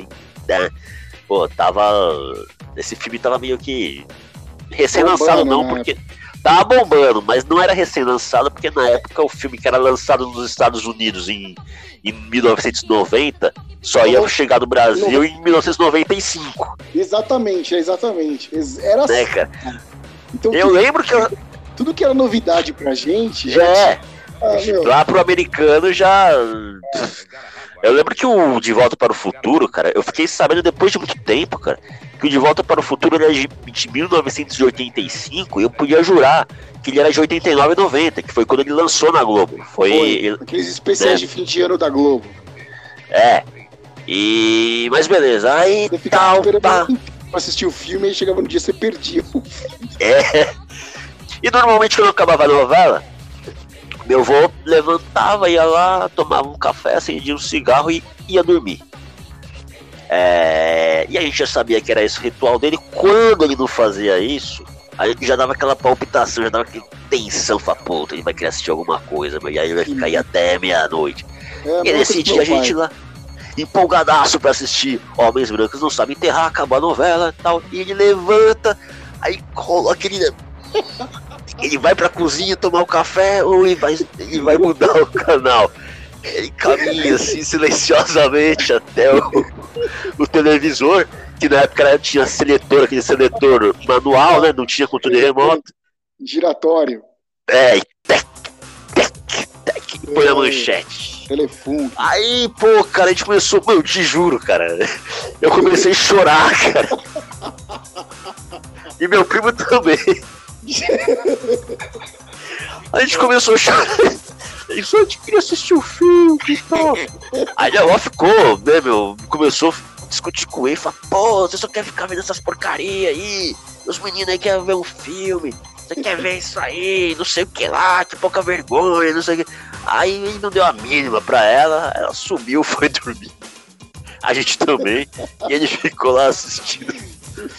né? Pô, tava. Esse filme tava meio que recém-lançado, não, né? porque. Tava bombando, mas não era recém-lançado, porque na época o filme que era lançado nos Estados Unidos em, em 1990 só ia chegar no Brasil em 1995. Exatamente, exatamente. Era né, assim. cara? Então, eu tudo, lembro que eu... tudo que era novidade pra gente já. É. Ah, lá pro americano já. Eu lembro que o De Volta para o Futuro, cara, eu fiquei sabendo depois de muito tempo, cara, que o De Volta para o Futuro era de, de 1985 e eu podia jurar que ele era de 89 e 90, que foi quando ele lançou na Globo. Foi, foi aqueles especiais né? de fim de ano da Globo. É. E. Mas beleza, aí você tal. Tá. Pra assistir o filme e chegava no dia você perdia. É. E normalmente quando acabava a novela, meu avô levantava, ia lá, tomava um café, acendia um cigarro e ia dormir. É, e a gente já sabia que era esse o ritual dele. Quando ele não fazia isso, a gente já dava aquela palpitação, já dava aquela tensão, fala, puta, ele vai querer assistir alguma coisa, e aí ele vai ficar aí até meia-noite. É, e nesse dia a gente lá, empolgadaço pra assistir Homens Brancos Não Sabem Enterrar, acabou a novela e tal, e ele levanta, aí coloca aquele. ele vai pra cozinha tomar o café ou ele vai, ele vai mudar o canal. Ele caminha assim silenciosamente até o, o televisor, que na época tinha seletor, aquele seletor manual, né? Não tinha controle remoto. Giratório. É, e tec, tec, tec, põe a manchete. Telefone. Aí, pô, cara, a gente começou, meu, eu te juro, cara. Eu comecei a chorar, cara. E meu primo também. A gente começou a chorar. Só a gente queria assistir o filme e tal. Aí a avó ficou, né, meu? Começou a discutir com ele, falou, pô, você só quer ficar vendo essas porcaria aí. Os meninos aí querem ver um filme. Você quer ver isso aí, não sei o que lá, que pouca vergonha, não sei o que. Aí ele não deu a mínima pra ela, ela subiu, foi dormir. A gente também. e ele ficou lá assistindo.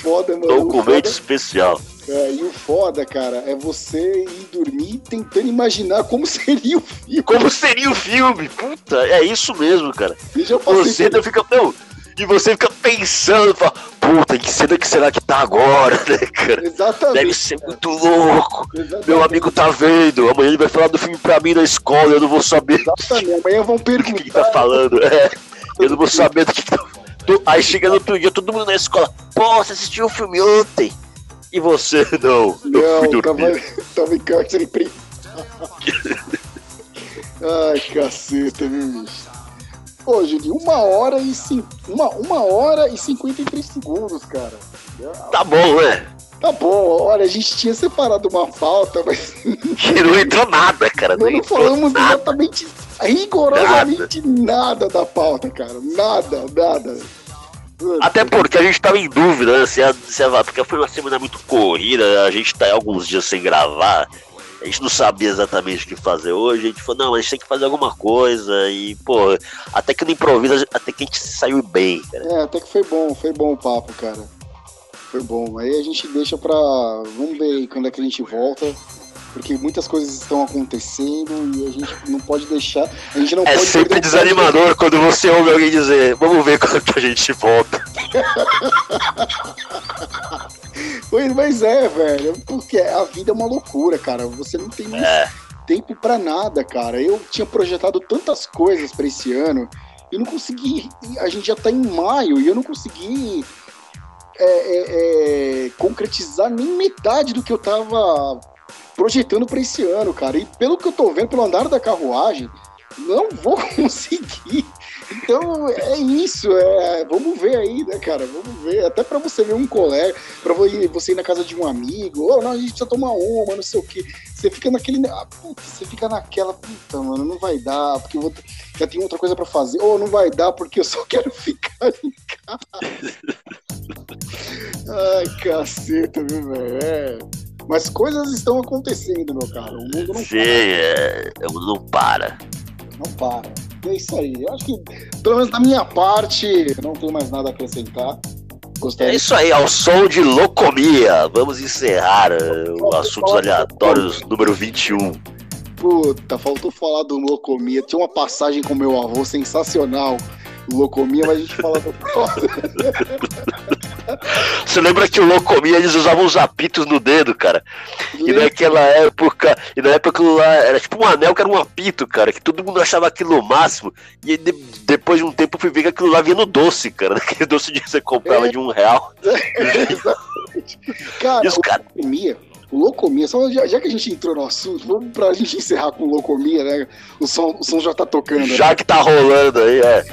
Foda, mano. Documento foda, especial. É, e o foda, cara, é você ir dormir tentando imaginar como seria o filme. Como seria o filme? Puta, é isso mesmo, cara. E já Você por- fica. Não, e você fica pensando, fala, puta, que cena que será que tá agora, né, cara? Exatamente. Deve ser muito louco. Exatamente. Meu amigo tá vendo. Amanhã ele vai falar do filme pra mim na escola. Eu não vou saber Exatamente. Amanhã vão do que, que perguntar. tá falando. É, eu não vou saber do que, que tá do- Aí chega no outro dia, todo mundo na escola. Pô, você assistiu o filme ontem? E você não? Eu fui Não, dormir. tava, tava em cárcere. Ai, caceta, viu, bicho? Ô, Julinho, uma hora e cin... uma, uma hora e 53 segundos, cara. Tá bom, né? Tá bom, olha, a gente tinha separado uma pauta, mas Que não entrou nada, cara. Não, nós não entrou falamos nada. exatamente, rigorosamente nada. da pauta, cara. Nada, nada. Até porque a gente tava em dúvida, né? Se a, se a- porque foi uma semana muito corrida, a gente tá alguns dias sem gravar. A gente não sabia exatamente o que fazer hoje. A gente falou, não, a gente tem que fazer alguma coisa. E, pô, até que no improviso, até que a gente saiu bem, cara. É, até que foi bom, foi bom o papo, cara. Foi bom. Aí a gente deixa pra. Vamos ver aí quando é que a gente volta. Porque muitas coisas estão acontecendo e a gente não pode deixar. A gente não É pode sempre desanimador quando você ouve alguém dizer, vamos ver quando a gente volta. Pois, mas é, velho. Porque a vida é uma loucura, cara. Você não tem mais É, tempo pra nada, cara. Eu tinha projetado tantas coisas pra esse ano e não consegui. A gente já tá em maio e eu não consegui é, é, é, concretizar nem metade do que eu tava projetando pra esse ano, cara. E pelo que eu tô vendo, pelo andar da carruagem, não vou conseguir. Então é isso, é, vamos ver aí, né, cara? Vamos ver. Até pra você ver um colega, pra vo- você ir na casa de um amigo, ou não, a gente precisa tomar uma, não sei o quê. Você fica naquele. Ah, puta, você fica naquela, puta, mano, não vai dar, porque eu vou, já tem outra coisa pra fazer. Ou não vai dar porque eu só quero ficar em casa. Ai, caceta, viu, velho? É. Mas coisas estão acontecendo, meu cara. O mundo não sim, é, não para. não para. É isso aí. Eu acho que, pelo menos da minha parte, não tenho mais nada a acrescentar. É Gostaria isso aí, ao som de Locomia. Vamos encerrar eh, o Assuntos Aleatórios número 21. Puta, faltou falar do Locomia. Tinha uma passagem com meu avô sensacional. Locomia, mas a gente fala do Você lembra que o Locomia eles usavam os apitos no dedo, cara? E naquela época, e na época lá era tipo um anel que era um apito, cara, que todo mundo achava aquilo o máximo. E de- depois de um tempo eu fui ver que aquilo lá vinha no doce, cara. Aquele doce que você comprava É. de um real. Exatamente. Cara, E os caras. Locomia, Locomia, só já, já que a gente entrou no assunto, vamos pra gente encerrar com Locomia, né? O som, o som já tá tocando. né? Já que tá rolando aí, é.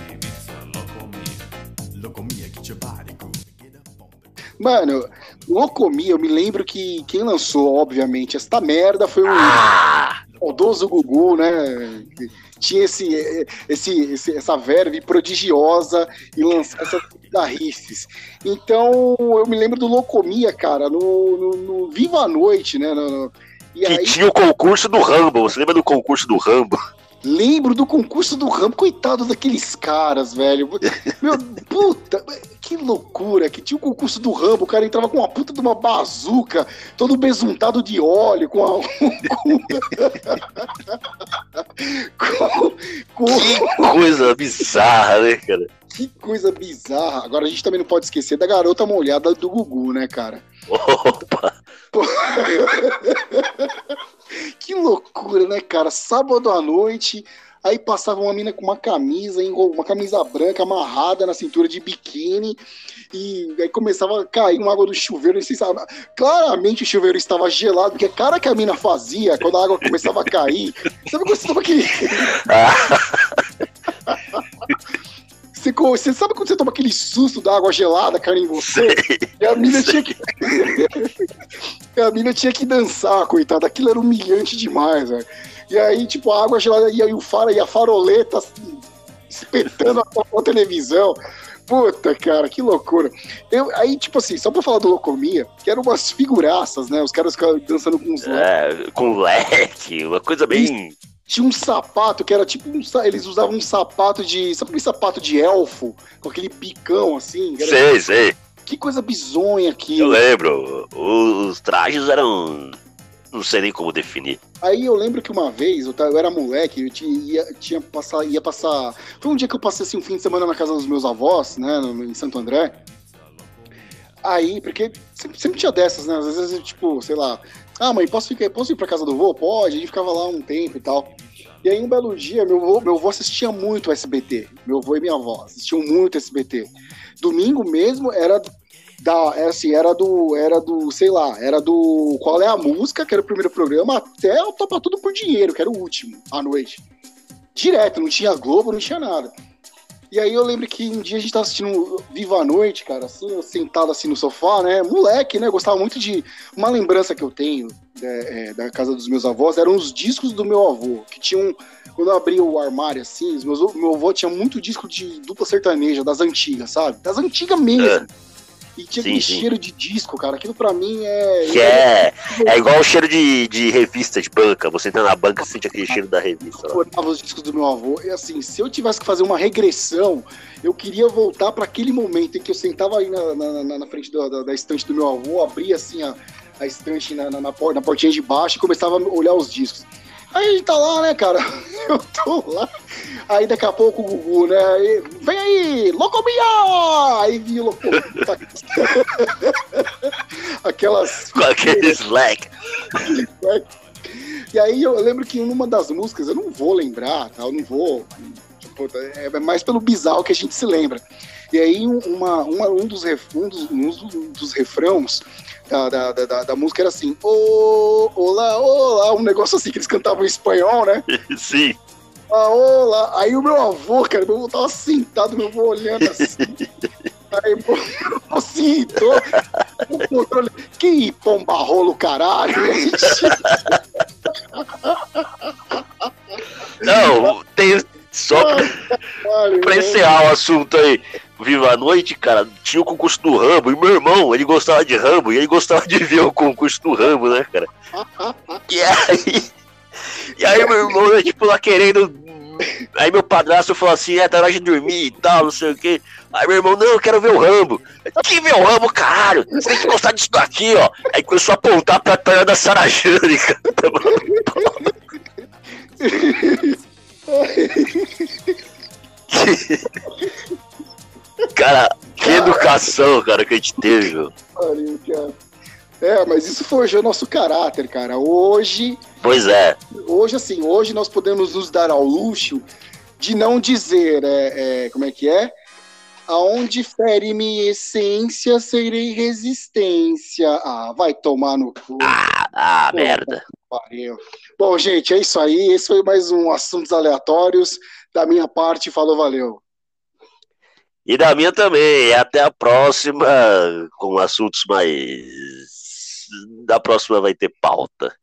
Mano, Locomia, eu me lembro que quem lançou, obviamente, esta merda foi o Ah! saudoso Gugu, né? Tinha esse, esse, esse- essa verve prodigiosa e lançar essas bizarrices. Então, eu me lembro do Locomia, cara, no, no, no Viva a Noite, né? no- e Que aí, tinha o concurso do Rambo. Você lembra do concurso do Rambo? Lembro do concurso do Rambo, coitado daqueles caras, velho. Meu, puta, que loucura, que tinha o concurso do Rambo, o cara entrava com uma puta de uma bazuca, todo besuntado de óleo, com a... com, com, com- Coisa bizarra, né, cara? que coisa bizarra. Agora a gente também não pode esquecer da garota molhada do Gugu, né, cara? Opa! Que loucura, né, cara? Sábado à noite, aí passava uma mina com uma camisa, uma camisa branca amarrada na cintura de biquíni, e aí começava a cair uma água do chuveiro, não sei se sabe. Claramente o chuveiro estava gelado, porque a cara que a mina fazia quando a água começava a cair. Sabe quando você tava aquele. Você, você sabe quando você toma aquele susto da água gelada caindo em você? E a mina tinha que. E a mina tinha que dançar, coitada. Aquilo era humilhante demais, velho. E aí, tipo, a água gelada e aí o faro e a faroleta assim, espetando a, a televisão. Puta, cara, que loucura. Eu, aí, tipo assim, só pra falar do Locomia, que eram umas figuraças, né? Os caras dançando com os É, com leque, uma coisa bem. Tinha um sapato que era tipo um, eles usavam um sapato de, sabe aquele sapato de elfo com aquele picão assim, Sei, sei. que coisa bizonha Eu aquilo. lembro. Os trajes eram. Não sei nem como definir. Aí eu lembro que uma vez, eu, eu era moleque, eu tinha, ia, tinha passar, ia passar, foi um dia que eu passei assim um fim de semana na casa dos meus avós, né, em Santo André. Aí, porque sempre, sempre tinha dessas, né? Às vezes, tipo, sei lá, ah, mãe, posso, ficar, posso ir pra casa do vô? Pode, a gente ficava lá um tempo e tal. E aí, um belo dia, meu avô, meu avô assistia muito SBT. Meu avô e minha avó assistiam muito SBT. Domingo mesmo era da, era assim, era do, era do, sei lá, era do Qual é a Música, que era o primeiro programa, até o Topa Tudo por Dinheiro, que era o último, à noite. Direto, não tinha Globo, não tinha nada. E aí eu lembro que um dia a gente tava assistindo Viva a Noite, cara, assim, sentado assim no sofá, né? Moleque, né? Gostava muito de. Uma lembrança que eu tenho é, é, da casa dos meus avós eram os discos do meu avô, que tinham. Quando eu abri o armário assim, meus, meu avô tinha muito disco de dupla sertaneja, das antigas, sabe? Das antigas mesmo. E tinha Sim, aquele sim. cheiro de disco, cara. Aquilo pra mim é. Que é, é igual o cheiro de, de revista de banca. Você entra na banca e sente aquele cheiro da revista. lá. adorava os discos do meu avô. E assim, se eu tivesse que fazer uma regressão, eu queria voltar para aquele momento em que eu sentava aí na, na, na- frente da, da- da estante do meu avô, abria assim a, a estante na, na, na portinha de baixo e começava a olhar os discos. Aí a gente tá lá, né, cara? Eu tô lá. Aí daqui a pouco o Gugu, né? Vem aí, Locomia! Aí vi o Locomia. Aquelas Com aquele slack. E aí eu lembro que numa das músicas, eu não vou lembrar, tá? Eu não vou. Tipo, é mais pelo bizarro que a gente se lembra. E aí um- uma, uma- um, dos ref, um, dos, um dos- refrãos da, da, da, da- da música era assim, ô, olá, olá, um negócio assim que eles cantavam em espanhol, né? Sim. Ah, olá. Aí o meu avô, cara, meu avô tava sentado, meu avô olhando assim. Aí, pô, assim, tô, o controle, que pomba rolo, caralho. Não, tem. Só pra, Caralho, pra encerrar o assunto aí. Viva a noite, cara, tinha o concurso do Rambo. E meu irmão, ele gostava de Rambo. E ele gostava de ver o concurso do Rambo, né, cara? E aí. E aí meu irmão, né, tipo, lá querendo. Aí meu padrasto falou assim, é, tá na hora de dormir e tal, não sei o quê. Aí meu irmão, não, eu quero ver o Rambo. Que ver o Rambo, caralho? Você tem que gostar disso daqui, ó. Aí começou a apontar pra perna da Sarah cara. Cara, que educação, cara, que a gente teve, meu. Pariu, cara. É, mas isso forjou nosso caráter, cara. Hoje, Pois é, hoje assim, hoje nós podemos nos dar ao luxo de não dizer, é, é, como é que é? Aonde fere minha essência, serei resistência. Ah, vai tomar no cu. ah, merda. Pariu. Bom, gente, é isso aí. Esse foi mais um Assuntos Aleatórios. Da minha parte, falou, valeu. E da minha também. Até a próxima, com assuntos mais. Da próxima vai ter pauta.